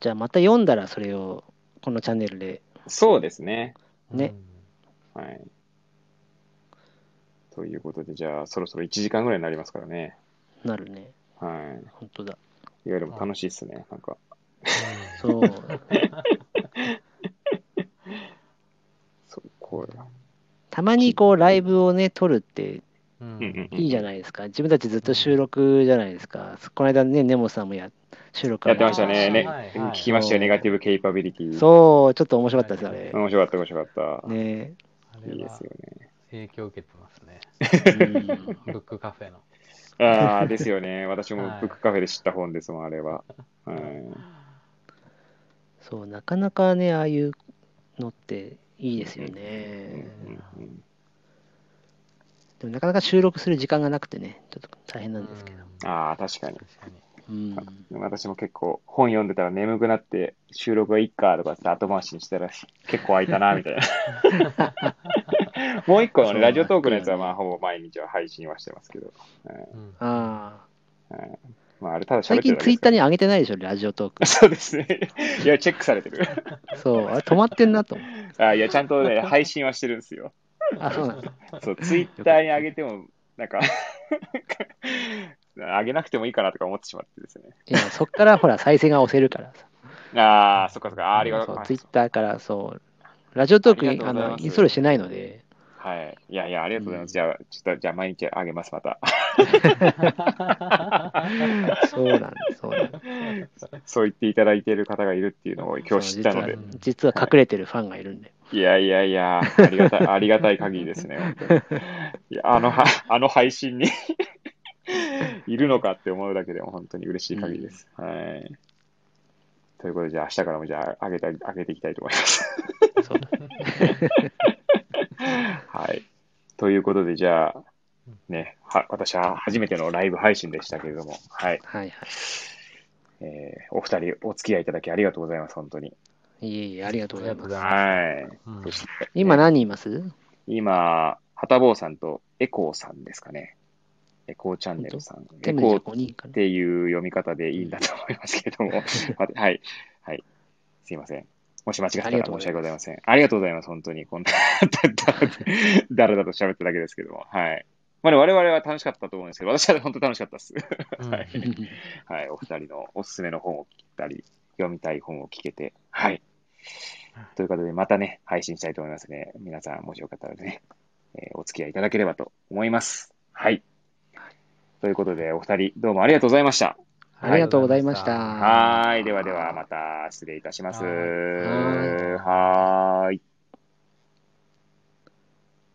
Speaker 3: じゃあまた読んだらそれをこのチャンネルで。
Speaker 1: そうですね。
Speaker 3: ね。
Speaker 1: はい。ということで、じゃあそろそろ1時間ぐらいになりますからね。
Speaker 3: なるね。
Speaker 1: はい。
Speaker 3: 本当だ。
Speaker 1: いわゆる楽しいっすね、なんか。
Speaker 3: そう。
Speaker 1: そう、これ。
Speaker 3: たまにこうライブをね、撮るっていいじゃないですか。自分たちずっと収録じゃないですか。この間ね、ネモさんもや収録
Speaker 1: やってましたね。ね聞きましたよ、ネガティブケイパビリティ。
Speaker 3: そう、ちょっと面白かったです、あれ。
Speaker 1: 面白かった、面白かった。
Speaker 3: ね
Speaker 1: いいですよね。
Speaker 2: 影響を受けてますね。ブックカフェの。
Speaker 1: ああ、ですよね。私もブックカフェで知った本ですもん、あれは。はい、
Speaker 3: そう、なかなかね、ああいうのっていいですよね。でもなかなか収録する時間がなくてね、ちょっと大変なんですけど。
Speaker 1: ああ、確かに。うん、私も結構本読んでたら眠くなって収録はいっかとかって後回しにしたら結構空いたなみたいな もう一個のね、ラジオトークのやつはまあほぼ毎日は配信はしてますけど。
Speaker 3: うん、あ
Speaker 1: あ。まあ、あれただ
Speaker 3: 最近ツイッターに上げてないでしょ、ラジオトーク。
Speaker 1: そうですね。いや、チェックされてる。
Speaker 3: そう、あれ止まってんなと。
Speaker 1: あいや、ちゃんとね、配信はしてるんですよ。
Speaker 3: あ、そうなん
Speaker 1: そう、ツイッターに上げても、なんか 上げなくてもいいかなとか思ってしまってですね。
Speaker 3: いや、そっからほら、再生が押せるからさ。
Speaker 1: ああ、そっかそっか、ありがとう。
Speaker 3: ツイッターからそう、ラジオトークにあのインストールしてないので。
Speaker 1: はい。いやいや、ありがとうございます。うん、じゃあ、ちょっと、じゃあ毎日あげます、また。
Speaker 3: そうなんです、そうなん
Speaker 1: です。そう言っていただいている方がいるっていうのを今日知ったので。
Speaker 3: 実は隠れてるファンがいるんで。
Speaker 1: いやいやいや、ありがたい、ありがたい限りですね、いやあのは、あの配信に いるのかって思うだけでも本当に嬉しい限りです。うん、はい。ということで、じゃあ明日からもじゃあ上げた上げていきたいと思います。そうはい。ということで、じゃあ、ね、は私は初めてのライブ配信でしたけれども、はい。
Speaker 3: はいはい。
Speaker 1: えー、お二人お付き合いいただきありがとうございます、本当に。
Speaker 3: いえいえ、ありがとうございます。
Speaker 1: はい。
Speaker 3: うん、今何人います？
Speaker 1: 今、はたぼうさんとエコーさんですかね。エコーチャンネルさん。エコーっていう読み方でいいんだと思いますけれども。はい。はい。すいません。もし間違ったら申し訳ございません。ありがとうございます、本当に。こんな だらだと喋っただけですけども。はい。まあ、我々は楽しかったと思うんですけど、私は本当楽しかったです。はい。はい。お二人のおすすめの本を聞いたり、読みたい本を聞けて、はい。ということで、またね、配信したいと思いますね。皆さん、もしよかったらね、えー、お付き合いいただければと思います。はい。ということで、お二人、どうもありがとうございました。
Speaker 3: ありがとうございました。
Speaker 1: はい。ではでは、また失礼いたします。